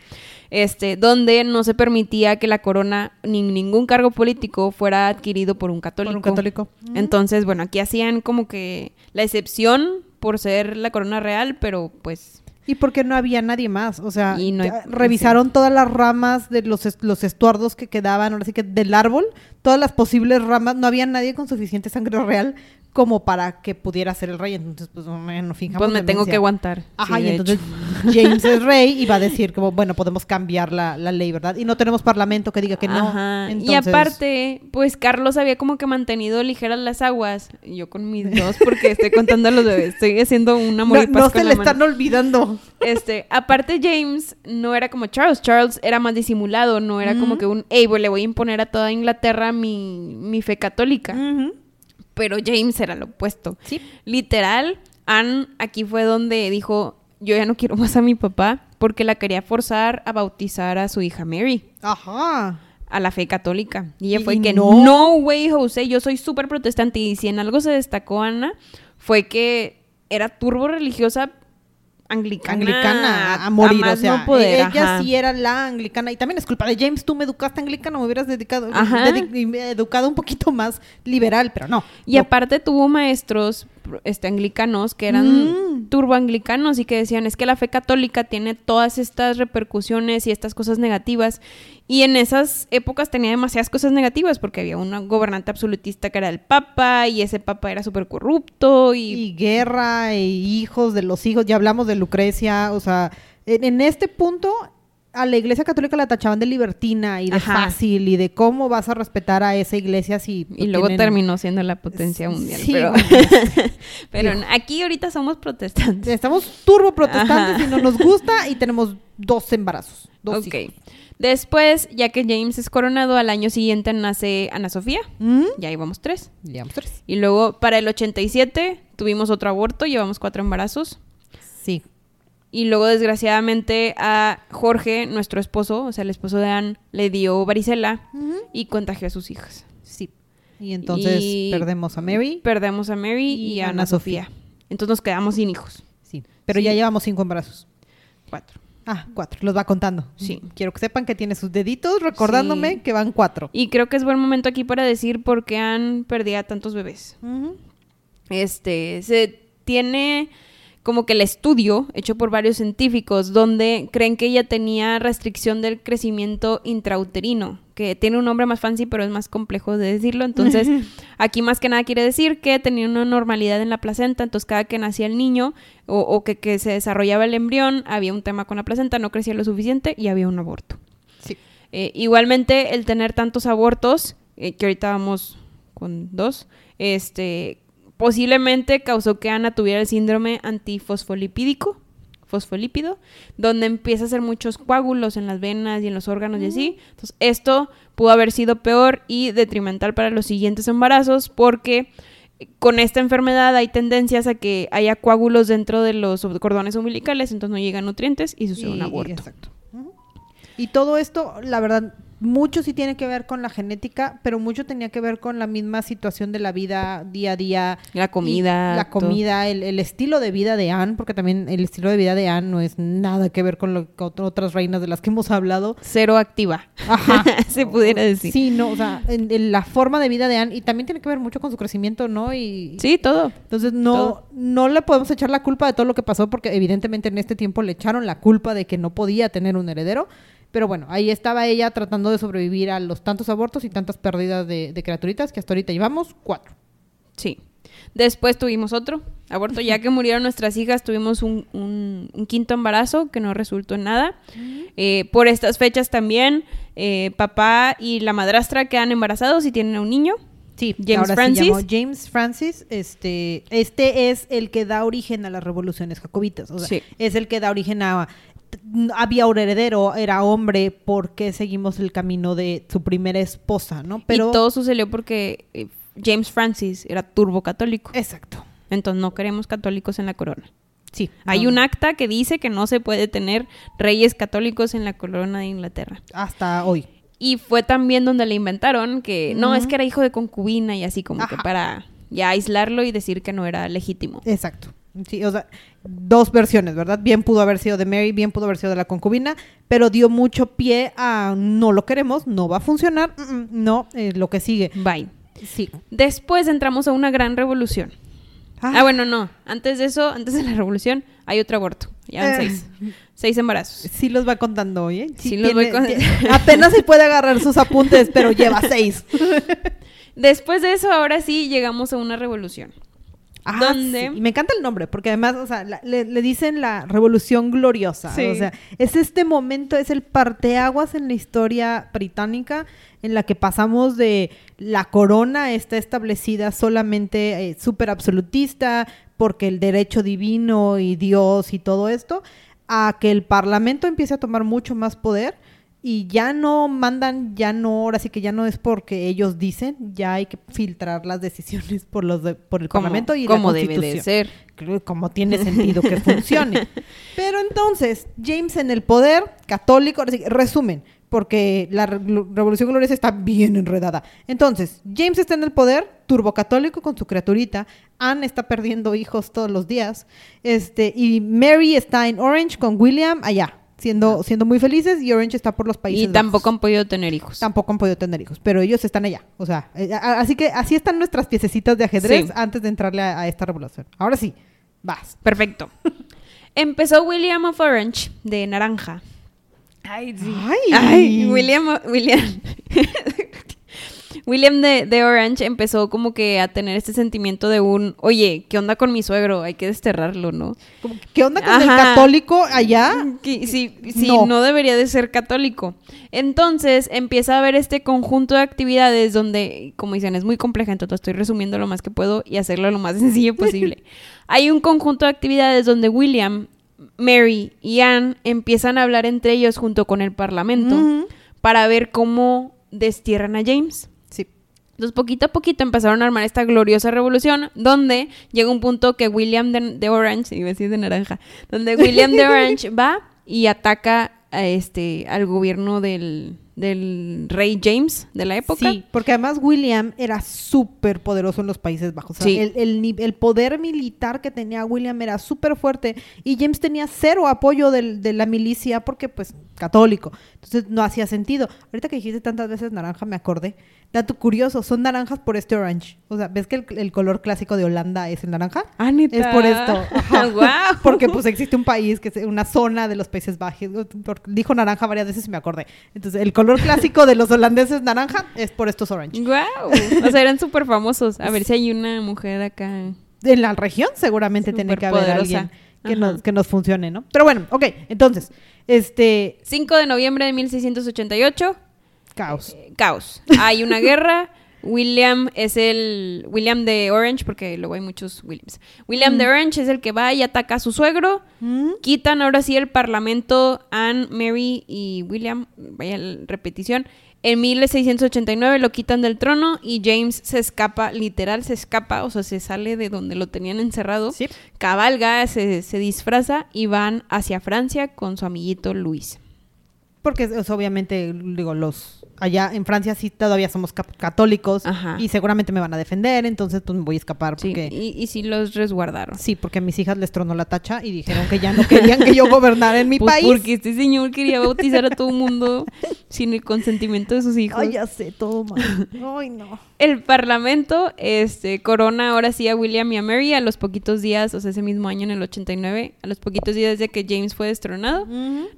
Este, donde no se permitía que la corona ni ningún cargo político fuera adquirido por un católico. Por un católico. Entonces, bueno, aquí hacían como que la excepción por ser la corona real, pero pues Y porque no había nadie más. O sea, Y no hay- ya revisaron todas las ramas de los, los estuardos que quedaban, ahora sí que del árbol, todas las posibles ramas. No había nadie con suficiente sangre real como para que pudiera ser el rey. Entonces, pues, bueno, fijamos. pues me tengo que aguantar. Ajá, Sí, y entonces hecho. *laughs* James es rey y va a decir como, bueno, podemos cambiar la, la ley, ¿verdad? Y no tenemos parlamento que diga que no. Ajá. Y Entonces- aparte, pues Carlos había como que mantenido ligeras las aguas. Y Yo con mis dos, porque estoy contando a los bebés. Estoy haciendo un amor no, y paz no con se le están olvidando. Este, aparte James no era como Charles. Charles era más disimulado. No era como que un, hey, le voy a imponer a toda Inglaterra mi, mi fe católica. Pero James era lo opuesto. Sí. Literal, Anne aquí fue donde dijo, yo ya no quiero más a mi papá porque la quería forzar a bautizar a su hija Mary Ajá. a la fe católica. Y ella Y fue que no. no, güey, José, yo soy súper protestante. Y si en algo se destacó Ana, fue que era turbo religiosa anglicana. anglicana a morir, o sea, no poder, ella ajá. sí era la anglicana y también es culpa de James, tú me educaste anglicana, me hubieras dedicado Ajá. dedi- me educado un poquito más liberal, pero no. Y No. aparte tuvo maestros este, anglicanos que eran Mm. turboanglicanos y que decían es que la fe católica tiene todas estas repercusiones y estas cosas negativas. Y en esas épocas tenía demasiadas cosas negativas porque había un gobernante absolutista que era el papa y ese papa era súper corrupto y, y guerra y hijos de los hijos, ya hablamos de Lucrecia, o sea, en, en este punto a la iglesia católica la tachaban de libertina y de Ajá. fácil y de cómo vas a respetar a esa iglesia si y luego tienen- terminó siendo la potencia mundial. sí, pero *laughs* pero aquí ahorita somos protestantes. Estamos turbo protestantes Ajá. y no nos gusta y tenemos dos embarazos. Dos Ok. hijos. Después, ya que James es coronado, al año siguiente nace Ana Sofía. ¿Mm? Ya íbamos tres. Llevamos tres. Y luego para el 87 tuvimos otro aborto, llevamos cuatro embarazos. Sí. Y luego desgraciadamente a Jorge, nuestro esposo, o sea, el esposo de Anne, le dio varicela y contagió a sus hijas. Sí. Y entonces Y perdemos a Mary. Perdemos a Mary y, Y a Ana Sofía. Entonces nos quedamos sin hijos. Sí. Pero Sí. ya llevamos cinco embarazos. Cuatro. Ah, cuatro. Los va contando. Sí. Quiero que sepan que tiene sus deditos recordándome Sí. que van cuatro. Y creo que es buen momento aquí para decir por qué Anne perdía tantos bebés. Este, se tiene como que el estudio hecho por varios científicos donde creen que ella tenía restricción del crecimiento intrauterino, que tiene un nombre más fancy pero es más complejo de decirlo. Entonces, *laughs* aquí más que nada quiere decir que tenía una normalidad en la placenta, entonces cada que nacía el niño o, o que, que se desarrollaba el embrión, había un tema con la placenta, no crecía lo suficiente y había un aborto. Sí. Eh, igualmente, el tener tantos abortos, eh, que ahorita vamos con dos, este, posiblemente causó que Ana tuviera el síndrome antifosfolipídico, fosfolípido, donde empieza a hacer muchos coágulos en las venas y en los órganos y así. Entonces, esto pudo haber sido peor y detrimental para los siguientes embarazos porque con esta enfermedad hay tendencias a que haya coágulos dentro de los cordones umbilicales, entonces no llegan nutrientes y sucede Y- un y- aborto. exacto. Y todo esto, la verdad, mucho sí tiene que ver con la genética, pero mucho tenía que ver con la misma situación de la vida día a día. La comida, La comida, el, el estilo de vida de Anne, porque también el estilo de vida de Anne no es nada que ver con, lo, con otras reinas de las que hemos hablado. Cero activa. Ajá. *laughs* Se pudiera decir. Sí, no, o sea, en, en la forma de vida de Anne, y también tiene que ver mucho con su crecimiento, ¿no? Y, Sí, todo. entonces no, Todo. no le podemos echar la culpa de todo lo que pasó porque evidentemente en este tiempo le echaron la culpa de que no podía tener un heredero. Pero bueno, ahí estaba ella tratando de sobrevivir a los tantos abortos y tantas pérdidas de, de criaturitas que hasta ahorita llevamos cuatro. Sí. Después tuvimos otro aborto. Ya que murieron nuestras hijas, tuvimos un, un- un quinto embarazo que no resultó en nada. Eh, por estas fechas también, eh, papá y la madrastra quedan embarazados y tienen a un niño. Sí, James ahora Francis. se llamó James Francis. Este, este es el que da origen a las revoluciones jacobitas. O sea, Sí. es el que da origen a. Había un heredero, era hombre, porque seguimos el camino de su primera esposa, ¿no? Pero. Y todo sucedió porque eh, James Francis era turbo católico. Exacto. Entonces no queremos católicos en la corona. Sí. Hay no, un acta que dice que no se puede tener reyes católicos en la corona de Inglaterra. Hasta hoy. Y fue también donde le inventaron que no, es que era hijo de concubina y así como que para ya aislarlo y decir que no era legítimo. Exacto. Sí, o sea, dos versiones, ¿verdad? Bien pudo haber sido de Mary, bien pudo haber sido de la concubina, pero dio mucho pie a no lo queremos, no va a funcionar, mm, mm, no, eh, lo que sigue. Bye. Sí. Después entramos a una gran revolución. Ah, bueno, no. Antes de eso, antes de la revolución, hay otro aborto. Ya van Eh. seis. Seis embarazos. Sí los va contando hoy, ¿eh? Sí los voy con- tiene- Apenas se puede agarrar sus apuntes, pero lleva seis. *laughs* Después de eso, ahora sí llegamos a una revolución. Ah, sí. Y me encanta el nombre, porque además, o sea, la- le, le dicen la revolución gloriosa. Sí. O sea, es este momento, es el parteaguas en la historia británica en la que pasamos de la corona está establecida solamente eh, súper absolutista, porque el derecho divino y Dios y todo esto, a que el parlamento empiece a tomar mucho más poder y ya no mandan, ya no, ahora sí que ya no es porque ellos dicen, ya hay que filtrar las decisiones *laughs* por los de- por el Como, parlamento y como la debe de constitución. ser. Como tiene sentido que *laughs* funcione. Pero entonces, James en el poder, católico, que, resumen, porque la re- Revolución Gloriosa está bien enredada. Entonces, James está en el poder, turbocatólico con su criaturita, Anne está perdiendo hijos todos los días, este, y Mary está en Orange con William allá, siendo, siendo muy felices, y Orange está por los países Y tampoco Bajos. han podido tener hijos. Tampoco han podido tener hijos, pero ellos están allá. O sea, eh, a- así que así están nuestras piececitas de ajedrez Sí. antes de entrarle a, a esta revolución. Ahora sí, vas. Perfecto. *laughs* Empezó William of Orange, de naranja. Ay, sí. Ay. William, William. *laughs* William de, de Orange empezó como que a tener este sentimiento de un, oye, ¿qué onda con mi suegro? Hay que desterrarlo, ¿no? ¿Qué onda con el católico allá? Sí, sí, No. no. debería de ser católico. Entonces empieza a haber este conjunto de actividades donde, como dicen, es muy compleja, entonces estoy resumiendo lo más que puedo y hacerlo lo más *laughs* sencillo posible. Hay un conjunto de actividades donde William, Mary y Anne empiezan a hablar entre ellos junto con el parlamento para ver cómo destierran a James. Entonces, poquito a poquito empezaron a armar esta gloriosa revolución, donde llega un punto que William de, de Orange, iba a decir de naranja, donde *laughs* William de Orange va y ataca a este, al gobierno del, del rey James de la época. Sí, porque además William era súper poderoso en los Países Bajos. O sea, Sí. el, el poder militar que tenía William era súper fuerte y James tenía cero apoyo del- de la milicia porque, pues, católico. Entonces no hacía sentido. Ahorita que dijiste tantas veces naranja, me acordé. Dato curioso, son naranjas por este orange. O sea, ¿ves que el, el color clásico de Holanda es el naranja? Ah, ¿neta? Es por esto. *laughs* Guau. *laughs* Porque pues existe un país, que es una zona de los Países Bajos. Dijo naranja varias veces y me acordé. Entonces, el color clásico de los holandeses naranja es por estos orange. ¡Guau! O sea, eran súper famosos. A ver si hay una mujer acá. En la región seguramente tiene que haber alguien que nos, que nos funcione, ¿no? Pero bueno, ok. Entonces, este... 5 de noviembre de 1688, Caos. eh, caos. Hay una guerra. William es el. William de Orange, porque luego hay muchos Williams. William de Orange es el que va y ataca a su suegro. ¿Mm? Quitan ahora sí el parlamento Anne, Mary y William. Vaya repetición. En 1689 lo quitan del trono y James se escapa, literal se escapa, o sea, se sale de donde lo tenían encerrado. Sí. Cabalga, se, se disfraza y van hacia Francia con su amiguito Luis. Porque es, obviamente, digo, los allá en Francia sí todavía somos católicos Ajá. y seguramente me van a defender, entonces pues me voy a escapar Sí, porque y, y sí los resguardaron. sí, porque a mis hijas les tronó la tacha y dijeron que ya no querían que yo gobernara en mi *laughs* Pues país. porque este señor quería bautizar a todo el mundo *laughs* sin el consentimiento de sus hijos. Ay, ya sé, todo mal. Ay, no. *laughs* El parlamento este, corona ahora sí a William y a Mary a los poquitos días, o sea, ese mismo año en el 89, a los poquitos días de que James fue destronado,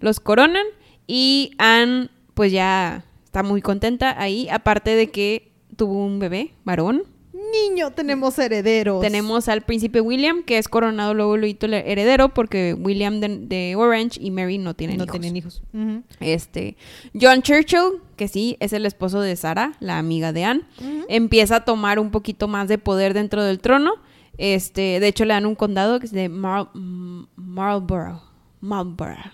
los coronan y Anne pues ya está muy contenta ahí, aparte de que tuvo un bebé, varón. Niño, tenemos herederos. Tenemos al príncipe William, que es coronado luego el heredero, porque William de, de Orange y Mary no tienen no hijos. tienen hijos. Este, John Churchill, que sí, es el esposo de Sarah, la amiga de Anne, empieza a tomar un poquito más de poder dentro del trono. Este, de hecho le dan un condado que es de Mar- M- Marlborough. Marlborough.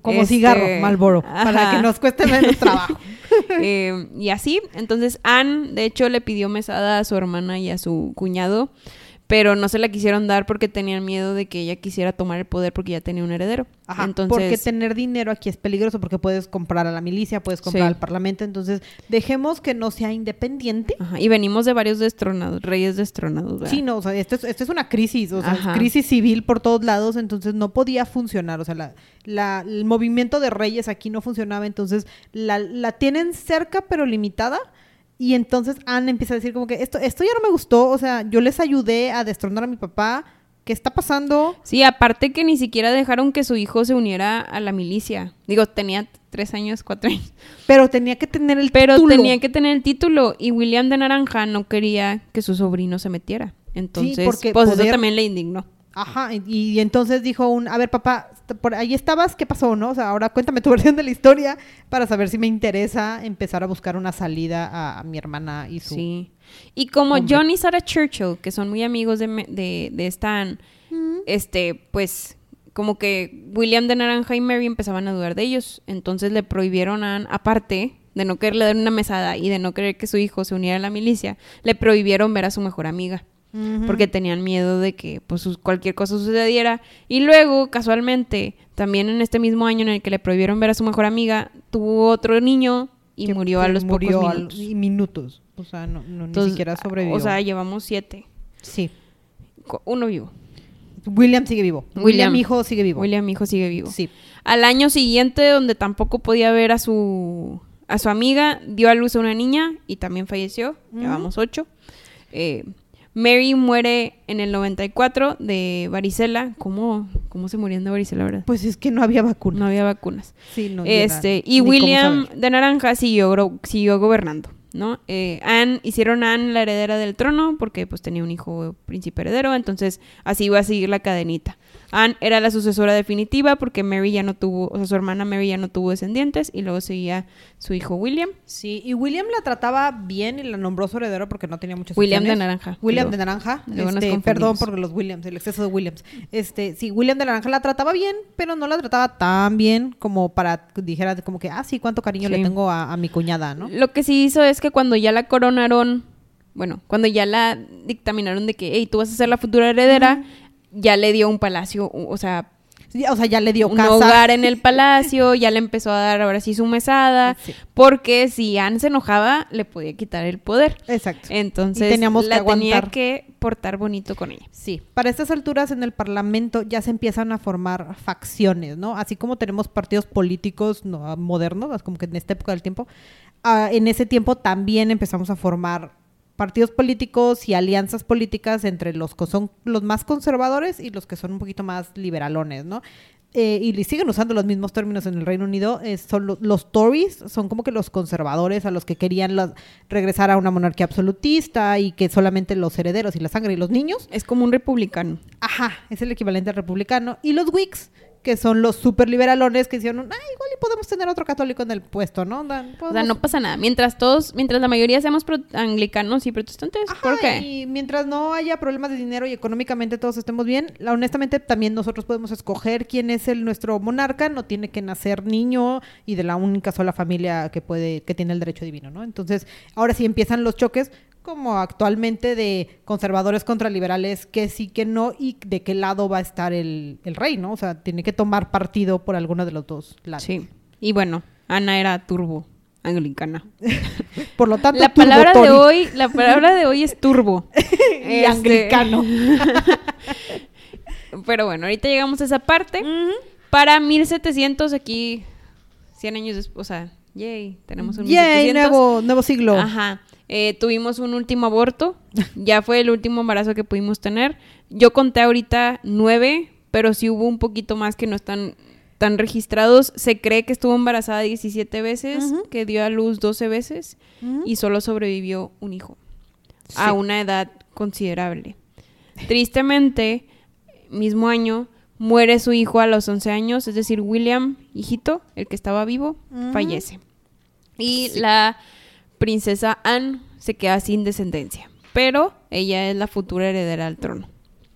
Como Este, cigarro, Malboro, para que nos cueste menos trabajo. *laughs* Eh, y así, entonces Anne, de hecho, le pidió mesada a su hermana y a su cuñado, pero no se la quisieron dar porque tenían miedo de que ella quisiera tomar el poder porque ya tenía un heredero. Ajá, entonces, porque tener dinero aquí es peligroso porque puedes comprar a la milicia, puedes comprar Sí. al parlamento, entonces dejemos que no sea independiente. Ajá, y venimos de varios destronados, reyes destronados. ¿verdad? Sí, no, o sea, esto es, esto es una crisis, o sea, Ajá. crisis civil por todos lados, entonces no podía funcionar, o sea, la, la- el movimiento de reyes aquí no funcionaba, entonces la, la tienen cerca pero limitada. Y entonces Anne empieza a decir como que esto, esto ya no me gustó, o sea, yo les ayudé a destronar a mi papá, ¿qué está pasando? Sí, aparte que ni siquiera dejaron que su hijo se uniera a la milicia. Digo, tenía tres años, cuatro años. Pero tenía que tener el Pero título. tenía que tener el título y William de Naranja no quería que su sobrino se metiera. Entonces, porque pues poder- eso también le indignó. Ajá, y, y entonces dijo un, a ver papá, por ahí estabas, ¿qué pasó, no? O sea, ahora cuéntame tu *laughs* versión de la historia para saber si me interesa empezar a buscar una salida a, a mi hermana y su... Sí. Y como Hombre. John y Sarah Churchill, que son muy amigos de, de, Anne, este, pues, como que William de Naranja y Mary empezaban a dudar de ellos. Entonces le prohibieron a Anne, aparte de no quererle dar una mesada y de no querer que su hijo se uniera a la milicia, le prohibieron ver a su mejor amiga. Porque tenían miedo de que pues cualquier cosa sucediera. Y luego, casualmente, también en este mismo año en el que le prohibieron ver a su mejor amiga, tuvo otro niño y Que- murió a los murió pocos minutos. y minutos. O sea, no, no, ni siquiera sobrevivió. O sea, llevamos siete. sí. Uno vivo. William sigue vivo. William. William, hijo, sigue vivo. William, hijo, sigue vivo. Sí. Al año siguiente, donde tampoco podía ver a su, a su amiga, dio a luz a una niña y también falleció. Llevamos ocho. Eh, Mary muere en el 94 de varicela. ¿Cómo, cómo se morían de varicela, verdad? Pues es que no había vacuna. No había vacunas. Sí, no, este, y William de Naranja siguió, siguió gobernando, ¿no? Eh, Anne, hicieron a Anne la heredera del trono porque pues tenía un hijo príncipe heredero, entonces así iba a seguir la cadenita. Anne era la sucesora definitiva porque Mary ya no tuvo, o sea, su hermana Mary ya no tuvo descendientes y luego seguía su hijo William. Sí, y William la trataba bien y la nombró su heredero porque no tenía muchas William de. Naranja. William Luego- de Naranja. este, perdón por los Williams, el exceso de Williams. Este, sí, William de Naranja la trataba bien, pero no la trataba tan bien como para que dijera como que, ah, sí, cuánto cariño Sí. le tengo a, a mi cuñada, ¿no? Lo que sí hizo es que cuando ya la coronaron, bueno, cuando ya la dictaminaron de que, hey, tú vas a ser la futura heredera, ya le dio un palacio, o sea, Sí, O sea, ya le dio un casa. hogar en el *laughs* palacio, ya le empezó a dar ahora sí su mesada, Sí. porque si Anne se enojaba, le podía quitar el poder. Exacto. Entonces, Y teníamos la que tenía que portar bonito con ella. Sí, para estas alturas en el Parlamento ya se empiezan a formar facciones, ¿no? Así como tenemos partidos políticos no, modernos, como que en esta época del tiempo, ah, en ese tiempo también empezamos a formar partidos políticos y alianzas políticas entre los que son los más conservadores y los que son un poquito más liberalones, ¿no? Eh, y siguen usando los mismos términos en el Reino Unido. eh, son lo- los Tories, son como que los conservadores a los que querían los- regresar a una monarquía absolutista y que solamente los herederos y la sangre y los niños Es como un republicano. Ajá, es el equivalente al republicano. Y los Whigs, que son los super liberalones que dijeron, ah, igual y podemos tener otro católico en el puesto, ¿no? Dan- O sea, no pasa nada. Mientras todos, mientras la mayoría seamos pro- anglicanos y protestantes, Ajá, ¿por qué? Y mientras no haya problemas de dinero y económicamente todos estemos bien, la, honestamente también nosotros podemos escoger quién es el nuestro monarca, no tiene que nacer niño y de la única sola familia que puede, que tiene el derecho divino, ¿no? Entonces, ahora sí empiezan los choques, como actualmente de conservadores contra liberales, que sí, que no, y de qué lado va a estar el, el rey, ¿no? O sea, tiene que tomar partido por alguno de los dos lados. Sí. Y bueno, Ana era turbo anglicana. *laughs* Por lo tanto, La palabra de hoy, la palabra de hoy es turbo. *laughs* Y Este, anglicano. *laughs* Pero bueno, ahorita llegamos a esa parte. Para 1700 aquí 100 años después, o sea, yay, tenemos un Yay, 1700. nuevo, nuevo siglo. Ajá. Eh, tuvimos un último aborto. *laughs* ya fue el último embarazo que pudimos tener. Yo conté ahorita nueve, pero sí hubo un poquito más que no están tan registrados. Se cree que estuvo embarazada 17 veces, que dio a luz 12 veces y solo sobrevivió un hijo Sí. a una edad considerable. Tristemente, mismo año, muere su hijo a los 11 años, es decir, William, hijito, el que estaba vivo, fallece. Y la princesa Anne se queda sin descendencia, pero ella es la futura heredera al trono.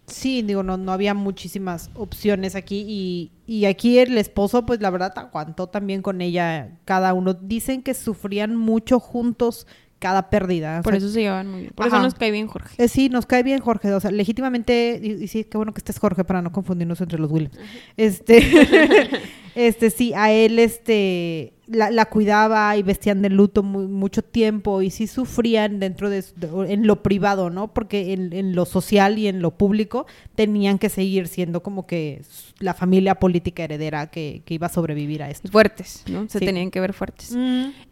Sí, digo, no, no había muchísimas opciones aquí y, y aquí el esposo, pues la verdad aguantó también con ella cada uno. Dicen que sufrían mucho juntos cada pérdida. o Por sea, eso se llevan muy bien. Por Ajá. eso nos cae bien Jorge. eh, sí, nos cae bien Jorge. O sea, legítimamente, y, y sí, qué bueno que estés Jorge para no confundirnos entre los Williams. Este, *laughs* este, sí, a él, este, la, la cuidaba y vestían de luto mu- mucho tiempo y sí sufrían dentro de, de- en lo privado, ¿no? Porque en, en lo social y en lo público tenían que seguir siendo como que la familia política heredera que, que iba a sobrevivir a esto. Fuertes, ¿no? Se Sí. tenían que ver fuertes.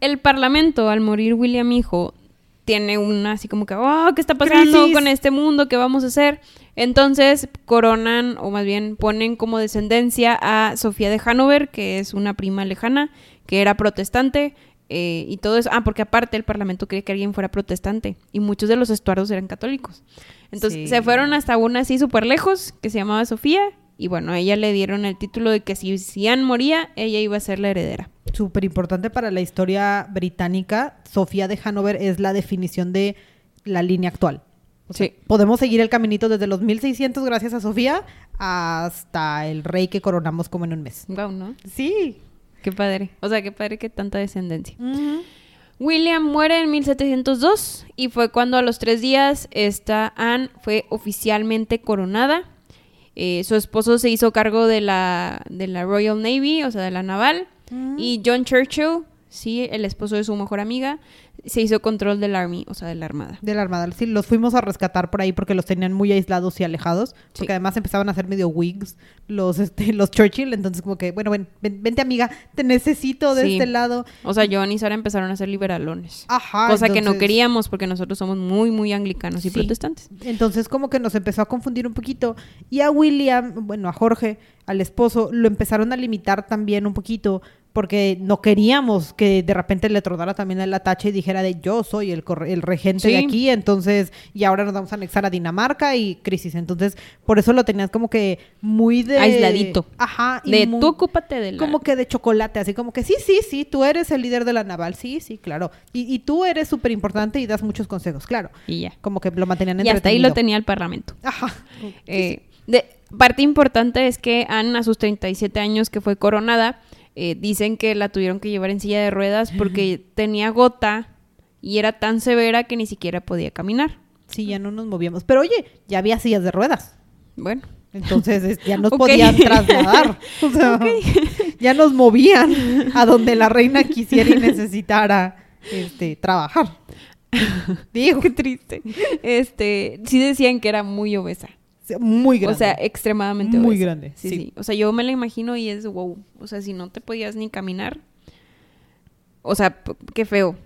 El parlamento, al morir William hijo, tiene una así como que, oh, ¿qué está pasando Crisis. con este mundo? ¿Qué vamos a hacer? Entonces coronan, o más bien ponen como descendencia a Sofía de Hanover, que es una prima lejana, que era protestante. eh, y todo eso, ah, porque aparte el parlamento quería que alguien fuera protestante y muchos de los estuardos eran católicos. Entonces Sí. se fueron hasta una así súper lejos que se llamaba Sofía y bueno, a ella le dieron el título de que si, si Anne moría, ella iba a ser la heredera. Súper importante para la historia británica, Sofía de Hanover es la definición de la línea actual. O sea, Sí. Podemos seguir el caminito desde los 1600 gracias a Sofía hasta el rey que coronamos como en un mes. Wow, ¿no? Sí. Qué padre. O sea, qué padre que tanta descendencia. William muere en 1702 y fue cuando a los tres días esta Anne fue oficialmente coronada. Eh, su esposo se hizo cargo de la, de la Royal Navy, o sea, de la naval. Y John Churchill, sí, el esposo de su mejor amiga, se hizo control del Army, o sea, de la Armada. De la Armada. Sí, los fuimos a rescatar por ahí porque los tenían muy aislados y alejados. Porque Sí. además empezaban a ser medio wigs los, este, los Churchill. Entonces, como que, bueno, ven, ven- vente amiga, te necesito de Sí. este lado. O sea, John y Sara empezaron a ser liberalones. Ajá. cosa que no queríamos porque nosotros somos muy, muy anglicanos y Sí. protestantes. Entonces como que nos empezó a confundir un poquito. Y a William, bueno, a Jorge, al esposo, lo empezaron a limitar también un poquito porque no queríamos que de repente le tronara también el atache y dijera de yo soy el, el regente de aquí, entonces, y ahora nos vamos a anexar a Dinamarca y crisis. Entonces, por eso lo tenías como que muy de... Aisladito. Ajá. y De muy- tú ocúpate de la... como que de chocolate, así como que sí, sí, sí, tú eres el líder de la naval, sí, sí, claro. Y, y tú eres súper importante y das muchos consejos, claro. Y ya. Como que lo mantenían Y hasta ahí lo entretenido. tenía el parlamento. Ajá. Eh, de, parte importante es que Anne, a sus 37 años que fue coronada, eh, dicen que la tuvieron que llevar en silla de ruedas porque tenía gota y era tan severa que ni siquiera podía caminar. Sí, ya no nos movíamos. Pero oye, ya había sillas de ruedas. Bueno, Entonces es- ya nos *laughs* podían trasladar. *laughs* O sea, *laughs* ya nos movían a donde la reina quisiera y necesitara este, trabajar. Digo, qué triste. Este, sí decían que era muy obesa. Muy grande. O sea, extremadamente Muy obesa. grande, Sí, sí. sí, O sea, yo me la imagino y es wow. O sea, si no te podías ni caminar. O sea, qué feo.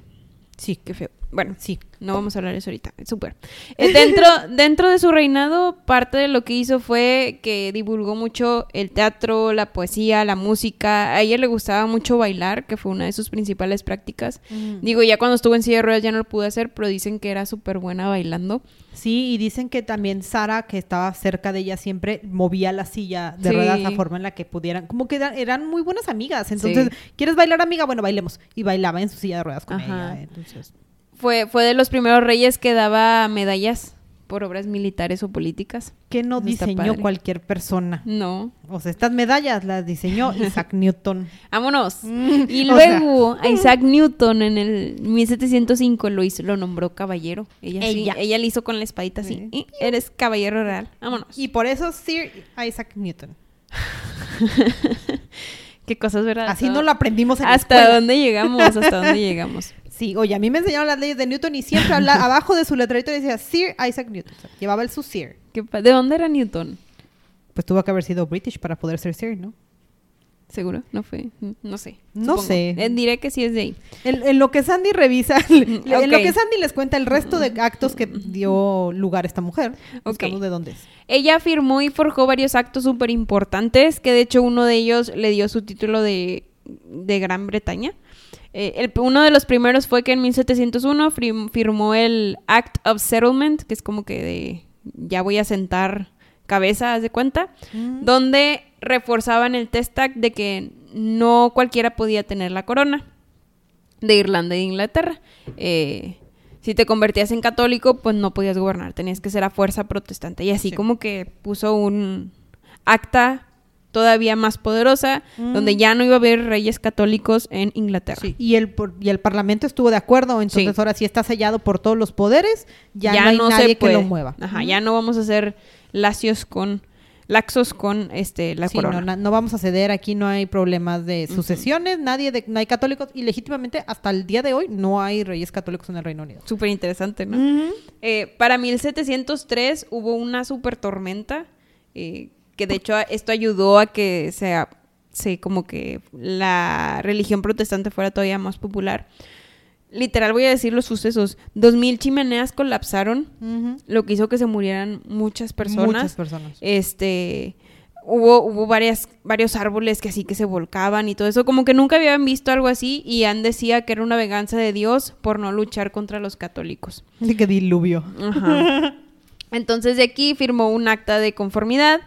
sí, Qué feo. Bueno, sí. No vamos a hablar de eso ahorita. Súper. Eh, dentro, *laughs* dentro de su reinado, parte de lo que hizo fue que divulgó mucho el teatro, la poesía, la música. A ella le gustaba mucho bailar, que fue una de sus principales prácticas. Digo, ya cuando estuvo en silla de ruedas ya no lo pude hacer, pero dicen que era súper buena bailando. Sí, y dicen que también Sara, que estaba cerca de ella siempre, movía la silla de Sí. ruedas la forma en la que pudieran. Como que eran, eran muy buenas amigas. Entonces, Sí. ¿quieres bailar, amiga? Bueno, bailemos. Y bailaba en su silla de ruedas con Ajá. ella. Entonces, Fue, fue de los primeros reyes que daba medallas por obras militares o políticas. ¿qué no Eso diseñó cualquier persona? No. O sea, estas medallas las diseñó *laughs* Isaac Newton. Vámonos. *laughs* Mm, Y luego a Isaac Newton en el 1705 lo hizo, lo nombró caballero. Ella, sí, Ella. le hizo con la espadita así. "Eh, Eres caballero real. Vámonos. Y por eso Sir Isaac Newton. *laughs* Qué cosas, ¿verdad? Así no lo aprendimos en la ¿Hasta escuela. dónde llegamos? ¿Hasta dónde llegamos? Sí, oye, a mí me enseñaron las leyes de Newton y siempre habla- *laughs* abajo de su letrerito decía Sir Isaac Newton. O sea, llevaba el su Sir. ¿Qué pa- ¿De dónde era Newton? Pues tuvo que haber sido British para poder ser Sir, ¿no? ¿Seguro? No fue. No sé. No supongo. sé. Eh, diré que sí es de ahí. En, en lo que Sandy revisa, *laughs* en lo que Sandy les cuenta el resto de actos que dio lugar esta mujer, de dónde es. Ella firmó y forjó varios actos súper importantes, que de hecho uno de ellos le dio su título de, de Gran Bretaña. Eh, el- uno de los primeros fue que en 1701 frim- firmó el Act of Settlement, que es como que de ya voy a sentar cabeza, haz de cuenta, donde reforzaban el Test Act de que no cualquiera podía tener la corona de Irlanda e Inglaterra. Eh, si te convertías en católico, pues no podías gobernar, tenías que ser a fuerza protestante. Y así Sí. como que puso un acta todavía más poderosa, donde ya no iba a haber reyes católicos en Inglaterra. Sí, Y el, y el Parlamento estuvo de acuerdo, entonces Sí. ahora sí está sellado por todos los poderes, ya, no hay se nadie que lo mueva. Ajá, ya no vamos a ser lacios con, laxos con este, la Sí, no, corona. na- no vamos a ceder, aquí no hay problemas de sucesiones, nadie de, no hay católicos y legítimamente hasta el día de hoy no hay reyes católicos en el Reino Unido. Súper interesante, ¿no? Eh, para 1703 hubo una super tormenta, eh, que de hecho esto ayudó a que sea, se, como que la religión protestante fuera todavía más popular. Literal voy a decir los sucesos. 2000 chimeneas colapsaron, lo que hizo que se murieran muchas personas. Muchas personas. Este hubo, hubo varias, varios árboles que así que se volcaban y todo eso. Como que nunca habían visto algo así y Anne decía que era una venganza de Dios por no luchar contra los católicos. Así que diluvio. Ajá. *laughs* Entonces de aquí firmó un acta de conformidad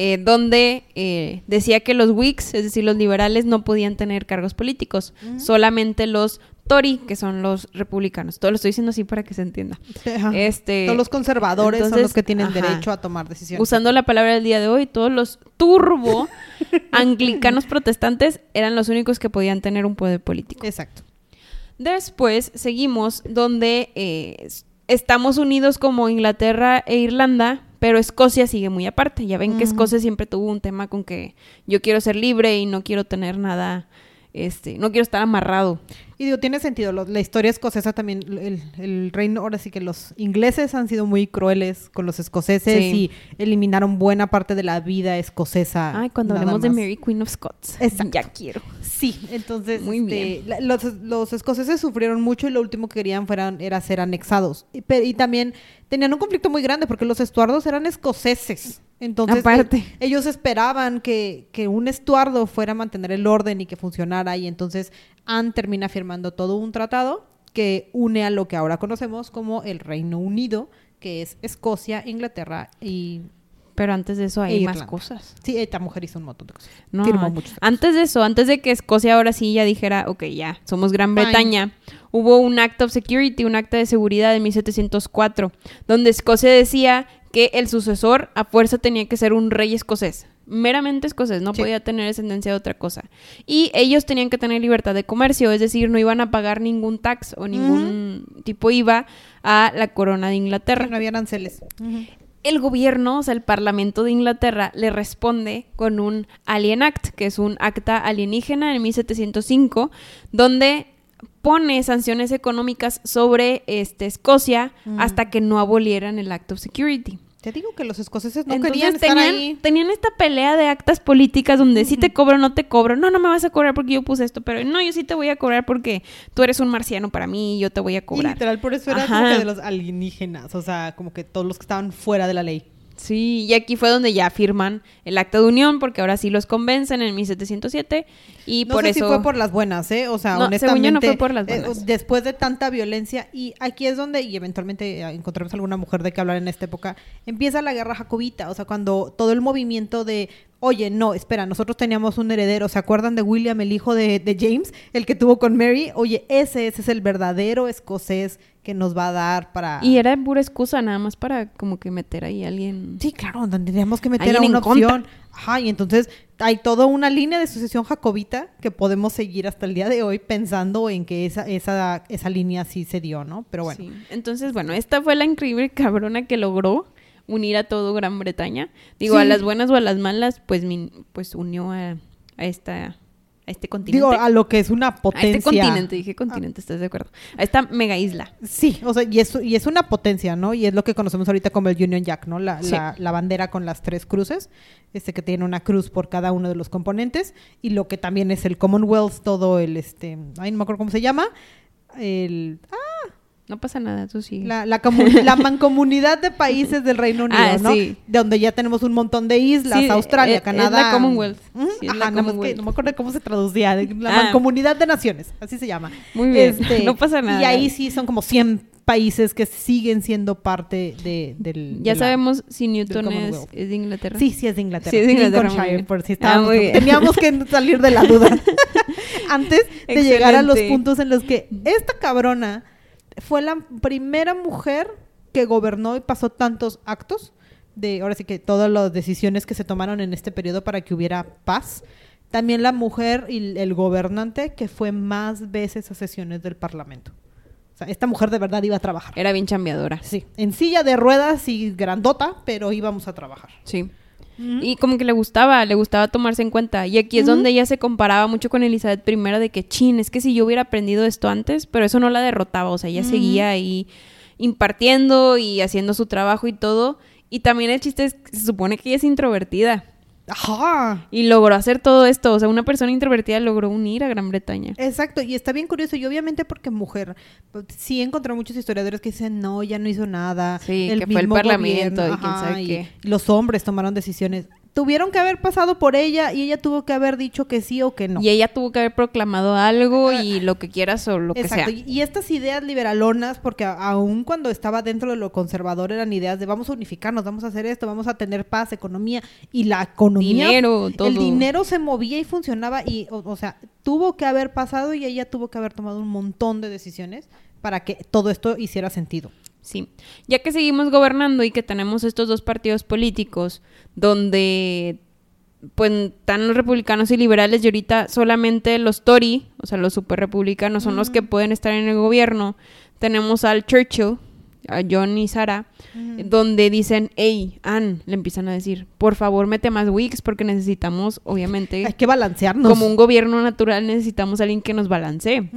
eh, donde eh, decía que los Whigs, es decir, los liberales, no podían tener cargos políticos, solamente los Tory, que son los republicanos. Todo lo estoy diciendo así para que se entienda. Ajá. Este, Todos los conservadores son los que tienen ajá. derecho a tomar decisiones. Usando la palabra del día de hoy, todos los turbo *laughs* anglicanos protestantes eran los únicos que podían tener un poder político. Exacto. Después seguimos donde eh, es- estamos unidos como Inglaterra e Irlanda, pero Escocia sigue muy aparte. Ya ven que. Escocia siempre tuvo un tema con que yo quiero ser libre y no quiero tener nada, este, no quiero estar amarrado. Y digo, tiene sentido. lo- la historia escocesa también, el, el reino, ahora sí que los ingleses han sido muy crueles con los escoceses Sí. y eliminaron buena parte de la vida escocesa. Ay, cuando hablemos de. Mary Queen of Scots. Exacto. Ya quiero. Sí, entonces Muy este, bien. la- los, los escoceses sufrieron mucho y lo último que querían fueran, era ser anexados. Y también tenían un conflicto muy grande porque los estuardos eran escoceses. Entonces Aparte. eh, ellos esperaban que, que un estuardo fuera a mantener el orden y que funcionara y entonces Anne termina firmando todo un tratado que une a lo que ahora conocemos como el Reino Unido, que es Escocia, Inglaterra y... Pero antes de eso hay E más cosas. Sí, esta mujer hizo un montón de cosas. No, Firmó antes de eso, antes de que Escocia ahora sí ya dijera, ok, ya, somos Gran Fine. Bretaña, hubo un Act of Security, un acta de seguridad de 1704, donde Escocia decía que el sucesor a fuerza tenía que ser un rey escocés, meramente escocés, no Sí. podía tener descendencia de otra cosa. Y ellos tenían que tener libertad de comercio, es decir, no iban a pagar ningún tax o ningún tipo IVA a la corona de Inglaterra No había aranceles. el gobierno, o sea, el Parlamento de Inglaterra, le responde con un Alien Act, que es un acta alienígena en 1705, donde pone sanciones económicas sobre este, Escocia Mm. hasta que no abolieran el Act of Security. Te digo que los escoceses no Entonces querían estar tenían, ahí. tenían esta pelea de actas políticas donde sí te cobro, no te cobro. No, no me vas a cobrar porque yo puse esto, pero no, yo sí te voy a cobrar porque tú eres un marciano para mí y yo te voy a Y cobrar. literal, por eso era como que de los alienígenas, o sea, como que todos los que estaban fuera de la ley. Sí, y aquí fue donde ya firman el acta de unión, porque ahora sí los convencen en 1707 y no por sé eso... si fue por las buenas, ¿eh? O sea, No, según honestamente. yo no fue por las eh, buenas. después de tanta violencia, y aquí es donde, y eventualmente eh, encontramos alguna mujer de que hablar en esta época, empieza la guerra jacobita, o sea, cuando todo el movimiento de. Oye, no, espera, nosotros teníamos un heredero. ¿Se acuerdan de William, el hijo de, de James, el que tuvo con Mary? Oye, ese, ese es el verdadero escocés que nos va a dar para. Y era pura excusa nada más para como que meter ahí a alguien... Sí, claro, tendríamos que meter a una contra. opción. Ajá, y entonces hay toda una línea de sucesión jacobita que podemos seguir hasta el día de hoy pensando en que esa, esa, esa línea sí se dio, ¿no? Pero bueno. Sí. Entonces, bueno, esta fue la increíble cabrona que logró unir a todo Gran Bretaña. Digo, Sí. a las buenas o a las malas, pues, pues unió a, a esta a este continente. Digo, a lo que es una a potencia. este continente, dije continente, ¿estás de acuerdo? A esta mega isla. Sí, o sea, y es, y es una potencia, ¿no? Y es lo que conocemos ahorita como el Union Jack, ¿no? La, Sí. la, la bandera con las tres cruces, este que tiene una cruz por cada uno de los componentes, y lo que también es el Commonwealth, todo el, este, ay, no me acuerdo cómo se llama, el, ah, No pasa nada, tú sí. la, la, *laughs* la mancomunidad de países del Reino Unido, Ah, ¿no? sí. De donde ya tenemos un montón de islas, Sí, Australia, es- es Canadá. la Commonwealth. Sí, es Ajá, la que Commonwealth. no me acuerdo cómo se traducía, la Ah. mancomunidad de naciones, así se llama. Muy bien, Este, *laughs* no pasa nada. Y ahí sí son como 100 países que siguen siendo parte de, del... ya de la- sabemos si Newton es, es de Inglaterra. Sí, sí es de Inglaterra. Sí, es de Inglaterra, por si Ah, estábamos- muy bien. teníamos que *laughs* salir de la duda. Antes de llegar a los puntos en los que esta cabrona fue la primera mujer que gobernó y pasó tantos actos de, ahora sí que todas las decisiones que se tomaron en este periodo para que hubiera paz. También la mujer y el gobernante que fue más veces a sesiones del Parlamento. O sea, esta mujer de verdad iba a trabajar. Era bien chambeadora. Sí, en silla de ruedas y grandota, pero íbamos a trabajar. Sí. Y como que le gustaba, le gustaba tomarse en cuenta. Y aquí es donde ella se comparaba mucho con Elizabeth I de que, chin, es que si yo hubiera aprendido esto antes, pero eso no la derrotaba. O sea, ella seguía ahí impartiendo y haciendo su trabajo y todo. Y también el chiste es que se supone que ella es introvertida. Ajá. Y logró hacer todo esto. O sea, una persona introvertida logró unir a Gran Bretaña. Exacto, y está bien curioso, y obviamente porque mujer, sí encontré muchos historiadores que dicen, no, ya no hizo nada. Sí, que fue el parlamento y quién sabe y qué. Los hombres tomaron decisiones. Tuvieron que haber pasado por ella y ella tuvo que haber dicho que sí o que no. Y ella tuvo que haber proclamado algo y lo que quieras o lo que sea. y estas ideas liberalonas, porque aún cuando estaba dentro de lo conservador eran ideas de vamos a unificarnos, vamos a hacer esto, vamos a tener paz, economía, y la economía, Dinero, todo. el dinero se movía y funcionaba, y o, o sea, tuvo que haber pasado y ella tuvo que haber tomado un montón de decisiones para que todo esto hiciera sentido. Sí, ya que seguimos gobernando y que tenemos estos dos partidos políticos donde pues están los republicanos y liberales y ahorita solamente los Tory, o sea, los super republicanos son los que pueden estar en el gobierno. Tenemos al Churchill, a John y Sara, donde dicen, hey, Anne, le empiezan a decir, por favor mete más Whigs porque necesitamos, obviamente, Hay que balancearnos. como un gobierno natural necesitamos a alguien que nos balancee.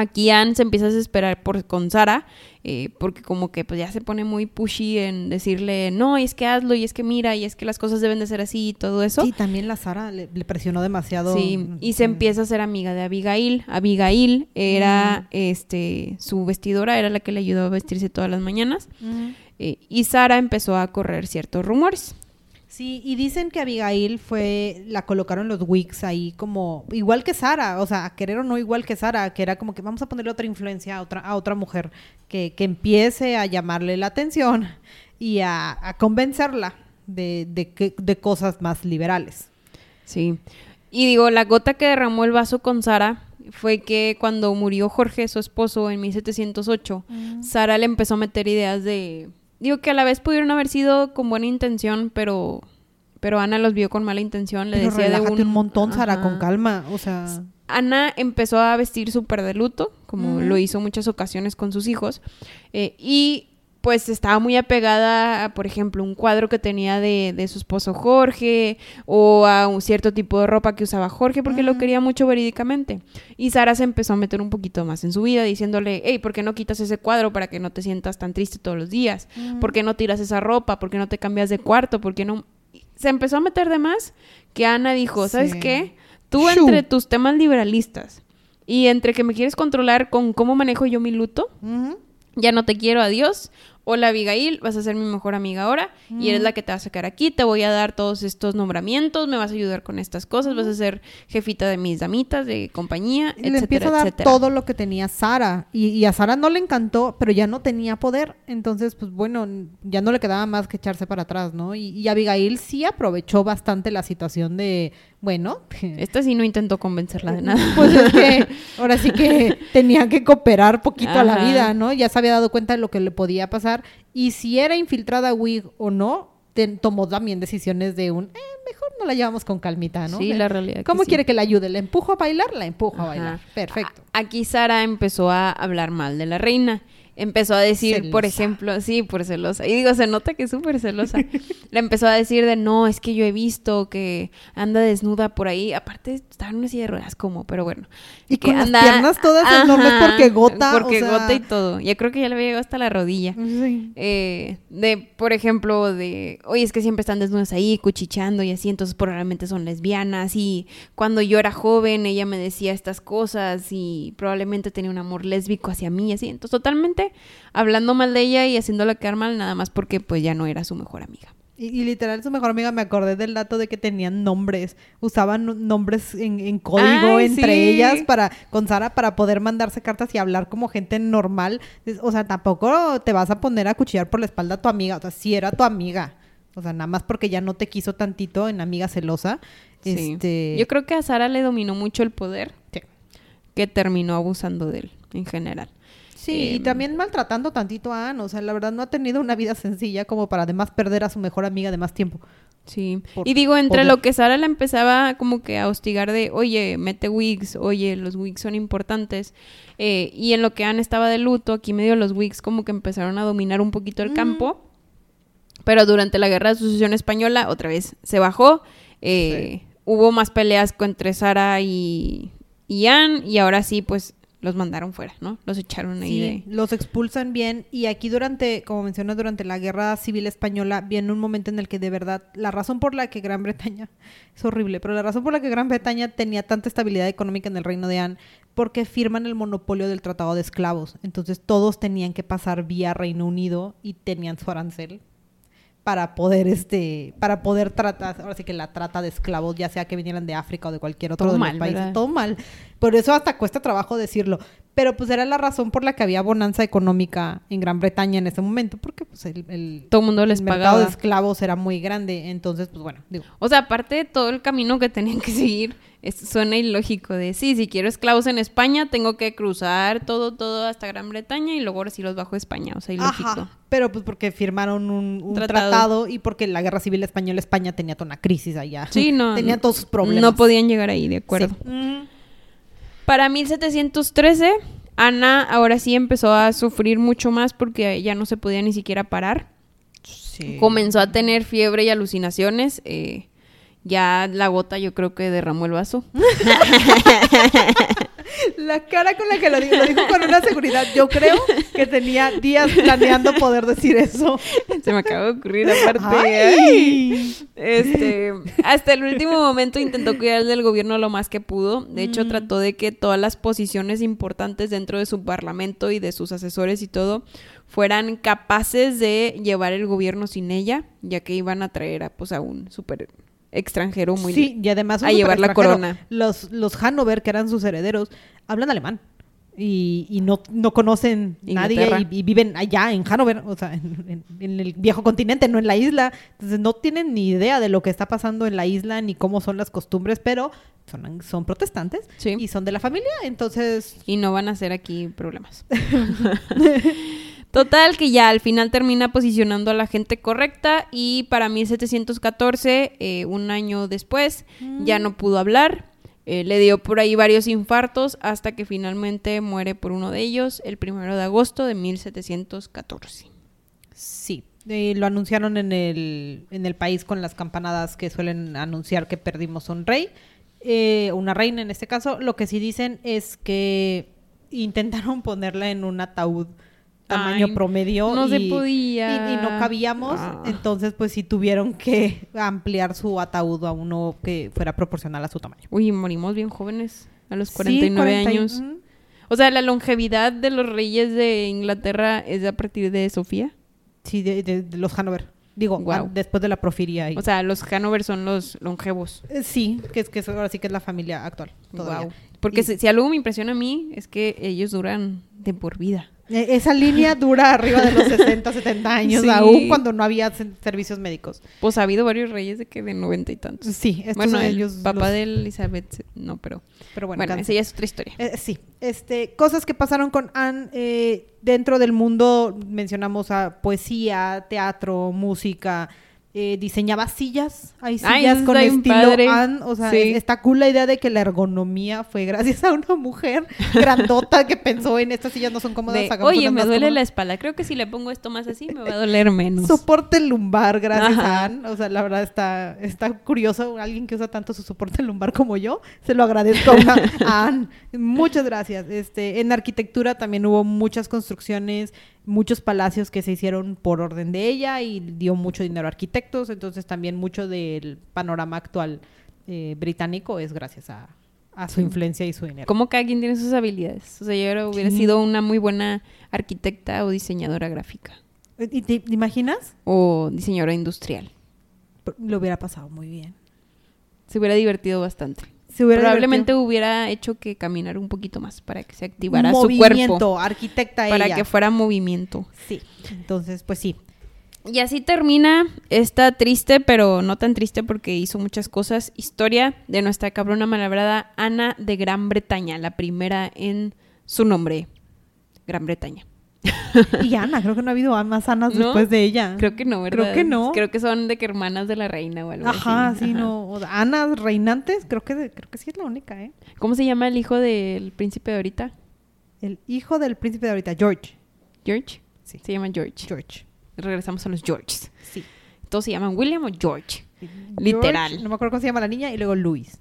Aquí Anne se empieza a desesperar por, con Sara, eh, porque como que pues ya se pone muy pushy en decirle, no, y es que hazlo, y es que mira, y es que las cosas deben de ser así y todo eso. Sí, también la Sara le, le presionó demasiado. Sí, y se Mm. empieza a ser amiga de Abigail. Abigail era, este, su vestidora, era la que le ayudó a vestirse todas las mañanas. Ujú. eh, y Sara empezó a correr ciertos rumores. Sí, y dicen que Abigail fue, la colocaron los Whigs ahí como, igual que Sara, o sea, a querer o no igual que Sara, que era como que vamos a ponerle otra influencia a otra, a otra mujer que, que empiece a llamarle la atención y a, a convencerla de, de, que- de cosas más liberales. Sí. Y digo, la gota que derramó el vaso con Sara fue que cuando murió Jorge, su esposo, en 1708, Sara le empezó a meter ideas de... Digo que a la vez pudieron haber sido con buena intención, pero... Pero Ana los vio con mala intención, le Pero decía de un... un, montón, Sara, Ajá. con calma, o sea... Ana empezó a vestir súper de luto, como lo hizo muchas ocasiones con sus hijos, eh, y pues estaba muy apegada a, por ejemplo, un cuadro que tenía de, de su esposo Jorge, o a un cierto tipo de ropa que usaba Jorge, porque lo quería mucho verídicamente. Y Sara se empezó a meter un poquito más en su vida, diciéndole, hey, ¿por qué no quitas ese cuadro para que no te sientas tan triste todos los días? ¿Por qué no tiras esa ropa? ¿Por qué no te cambias de cuarto? ¿Por qué no...? Se empezó a meter de más que Ana dijo, ¿sabes Sí. qué? Tú Shoo. entre tus temas liberalistas y entre que me quieres controlar con cómo manejo yo mi luto. Ya no te quiero, adiós. Hola Abigail, vas a ser mi mejor amiga ahora y eres la que te va a sacar aquí, te voy a dar todos estos nombramientos, me vas a ayudar con estas cosas, vas a ser jefita de mis damitas de compañía, Y le empieza a dar etcétera. todo lo que tenía Sara. Y, y a Sara no le encantó, pero ya no tenía poder. Entonces, pues bueno, ya no le quedaba más que echarse para atrás, ¿no? Y, y Abigail sí aprovechó bastante la situación de, bueno, *laughs* Esta sí no intentó convencerla de nada. pues es que *laughs* ahora sí que tenía que cooperar poquito a la vida, ¿no? Ya se había dado cuenta de lo que le podía pasar. Y si era infiltrada Wig o no, tomó también decisiones de un, eh, mejor no la llevamos con calmita, ¿no? Sí, la realidad que ¿Cómo sí. quiere que la ayude? ¿La empujo a bailar? La empujo a bailar. Perfecto. A- Aquí Sara empezó a hablar mal de la reina. Empezó a decir, por ejemplo, sí, por celosa. Y digo, se nota que es súper celosa. *laughs* Le empezó a decir de, no, es que yo he visto que anda desnuda por ahí. Aparte, estaba en una silla de ruedas, como, pero bueno. Y que con las piernas todas enormes porque gota, Porque o sea- gota y todo. Ya creo que ya le había llegado hasta la rodilla. Sí. Eh, de, por ejemplo, de, oye, es que siempre están desnudas ahí, cuchicheando y así, entonces probablemente son lesbianas. Y cuando yo era joven, ella me decía estas cosas y probablemente tenía un amor lésbico hacia mí y así. Entonces, totalmente hablando mal de ella y haciéndola quedar mal, nada más porque pues ya no era su mejor amiga. Y, y literal, su mejor amiga, me acordé del dato de que tenían nombres. Usaban no- nombres en, en código Ay, entre sí. ellas para, con Sara para poder mandarse cartas y hablar como gente normal. O sea, tampoco te vas a poner a cuchillar por la espalda a tu amiga. O sea, si era tu amiga. O sea, nada más porque ya no te quiso tantito en amiga celosa. Sí. Este... Yo creo que a Sara le dominó mucho el poder Sí. que terminó abusando de él en general. Sí, y Em, también maltratando tantito a Anne. O sea, la verdad no ha tenido una vida sencilla como para además perder a su mejor amiga de más tiempo. Sí. Por y digo, entre poder. lo que Sara la empezaba como que a hostigar de, oye, mete wigs, oye, los wigs son importantes. eh, y en lo que Anne estaba de luto, aquí medio los wigs como que empezaron a dominar un poquito el Mm. campo. Pero durante la guerra de sucesión española, otra vez se bajó. eh, Hubo más peleas entre Sara y, y Anne. Y ahora sí, pues los mandaron fuera, ¿no? Los echaron ahí Sí, de. los expulsan bien y aquí durante, como mencionas, durante la Guerra Civil Española viene un momento en el que de verdad la razón por la que Gran Bretaña, *laughs* es horrible, pero la razón por la que Gran Bretaña tenía tanta estabilidad económica en el reino de Anne, porque firman el monopolio del Tratado de Esclavos, entonces todos tenían que pasar vía Reino Unido y tenían su arancel para poder este para poder tratar ahora sí que la trata de esclavos ya sea que vinieran de África o de cualquier otro Todo de mal, los países ¿verdad? todo mal por eso hasta cuesta trabajo decirlo pero pues era la razón por la que había bonanza económica en Gran Bretaña en ese momento porque pues el, el- Todo el mundo les el mercado pagaba. de esclavos era muy grande entonces pues bueno digo O sea, aparte de todo el camino que tenían que seguir, es- suena ilógico de, sí, si quiero esclavos en España, tengo que cruzar todo, todo hasta Gran Bretaña y luego ahora sí los bajo a España. O sea, ilógico. Ajá, pero pues porque firmaron un, un Tratado. tratado. y porque la guerra civil española España tenía toda una crisis allá Sí, no. tenía todos sus problemas No podían llegar ahí, de acuerdo. Sí. Mm. Para 1713, Ana ahora sí empezó a sufrir mucho más porque ya no se podía ni siquiera parar. Sí. Comenzó a tener fiebre y alucinaciones. eh, ya la gota yo creo que derramó el vaso. *laughs* La cara con la que lo dijo, lo dijo con una seguridad. Yo creo que tenía días planeando poder decir eso. Se me acaba de ocurrir aparte. Ay. ay. Este, hasta el último momento intentó cuidar del gobierno lo más que pudo. De hecho, Mm. trató de que todas las posiciones importantes dentro de su parlamento y de sus asesores y todo fueran capaces de llevar el gobierno sin ella, ya que iban a traer a, pues, a un súper extranjero muy... sí, y además a llevar la corona. Los, los Hanover, que eran sus herederos, hablan alemán. Y, y no, no conocen nadie y, y viven allá en Hanover, o sea, en, en- en el viejo continente, no en la isla. Entonces no tienen ni idea de lo que está pasando en la isla ni cómo son las costumbres, pero son, son protestantes Sí. y son de la familia. Entonces, Y no van a hacer aquí problemas. *laughs* *laughs* Total, que ya al final termina posicionando a la gente correcta y para 1714, eh, un año después, ya no pudo hablar. Eh, le dio por ahí varios infartos hasta que finalmente muere por uno de ellos el primero de agosto de 1714. Sí, eh, lo anunciaron en el, en el país con las campanadas que suelen anunciar que perdimos un rey, eh, una reina en este caso. Lo que sí dicen es que *laughs* intentaron ponerla en un ataúd tamaño Ay, promedio no se y, podía. y- y no cabíamos, Ah. entonces pues sí tuvieron que ampliar su ataúd a uno que fuera proporcional a su tamaño. Uy, morimos bien jóvenes, a los Sí, 49 40 y- años. ujú. O sea, la longevidad de los reyes de Inglaterra es a partir de Sofía. Sí, de, de- de los Hanover. Digo, ah, después de la profiria. y- O sea, los Hanover son los longevos. Eh, sí, que es que es- ahora sí que es la familia actual. todavía. Guau. Porque Y- si, si algo me impresiona a mí es que ellos duran de por vida. Eh, Esa línea dura arriba de los *laughs* 60, 70 años, Sí. aún cuando no había se- servicios médicos. Pues ha habido varios reyes de que de noventa y tantos. Sí, estos bueno, son el ellos. papá los- de Elizabeth, no, pero Pero bueno, esa ya es otra historia. Eh, sí, este, cosas que pasaron con Anne eh, dentro del mundo, mencionamos a poesía, teatro, música, eh, diseñaba sillas. Hay Ay, sillas con estilo. Anne. O sea, Sí. está cool la idea de que la ergonomía fue gracias *laughs* a una mujer grandota que pensó en estas sillas no son cómodas. De, Oye, me duele la cómodas". espalda. Creo que si le pongo esto más así me va a doler menos. Soporte lumbar, gracias Ajá. a Anne. O sea, la verdad está, está curioso. Alguien que usa tanto su soporte lumbar como yo, se lo agradezco a, *laughs* a Anne. Muchas gracias. Este, en arquitectura también hubo muchas construcciones, muchos palacios que se hicieron por orden de ella y dio mucho dinero a arquitectos. Entonces también mucho del panorama actual eh, británico es gracias a, a su influencia y su dinero. Como cada quien tiene sus habilidades. O sea, yo hubiera Sí. sido una muy buena arquitecta o diseñadora gráfica. ¿Y te te imaginas? O diseñadora industrial. Lo hubiera pasado muy bien. Se hubiera divertido bastante. Se hubiera Probablemente divertido. hubiera hecho que caminar un poquito más para que se activara movimiento, su cuerpo. arquitecta Para ella. que fuera movimiento. Sí, entonces pues sí. Y así termina esta triste, pero no tan triste porque hizo muchas cosas, historia de nuestra cabrona malabrada Ana de Gran Bretaña, la primera en su nombre, Gran Bretaña. *laughs* Y Ana, creo que no ha habido más Anas ¿No? después de ella. Creo que no, ¿verdad? Creo que no. Creo que son de que hermanas de la reina o algo Ajá, así. sí, Ajá. no. Anas reinantes, creo que, creo que sí es la única, ¿eh? ¿Cómo se llama el hijo del príncipe de ahorita? El hijo del príncipe de ahorita, George. ¿George? Sí. Se llama George. George. Regresamos a los Georges. Sí. Todos se llaman William o George. George, Literal. no me acuerdo cómo se llama la niña y luego Luis.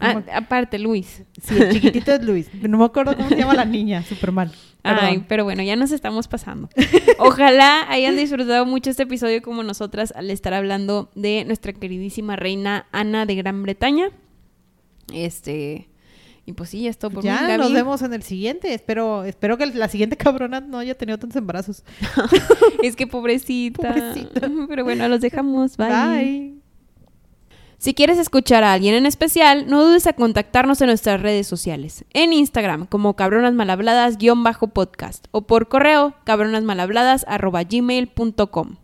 Ah, aparte, Luis. Sí, el chiquitito es Luis. No me acuerdo cómo se llama la niña, súper mal. Ay, Perdón. pero bueno, ya nos estamos pasando. *laughs* Ojalá hayan disfrutado mucho este episodio como nosotras al estar hablando de nuestra queridísima reina Ana de Gran Bretaña. Este, y pues sí, ya es todo por mí, Ya Gaby. nos vemos en el siguiente. Espero, espero que la siguiente cabrona no haya tenido tantos embarazos. *laughs* Es que pobrecita. *laughs* Pobrecita. Pero bueno, los dejamos. Bye. Bye. Si quieres escuchar a alguien en especial, no dudes a contactarnos en nuestras redes sociales. En Instagram como cabronasmalhabladas-podcast o por correo cabronasmalhabladas arroba gmail.com.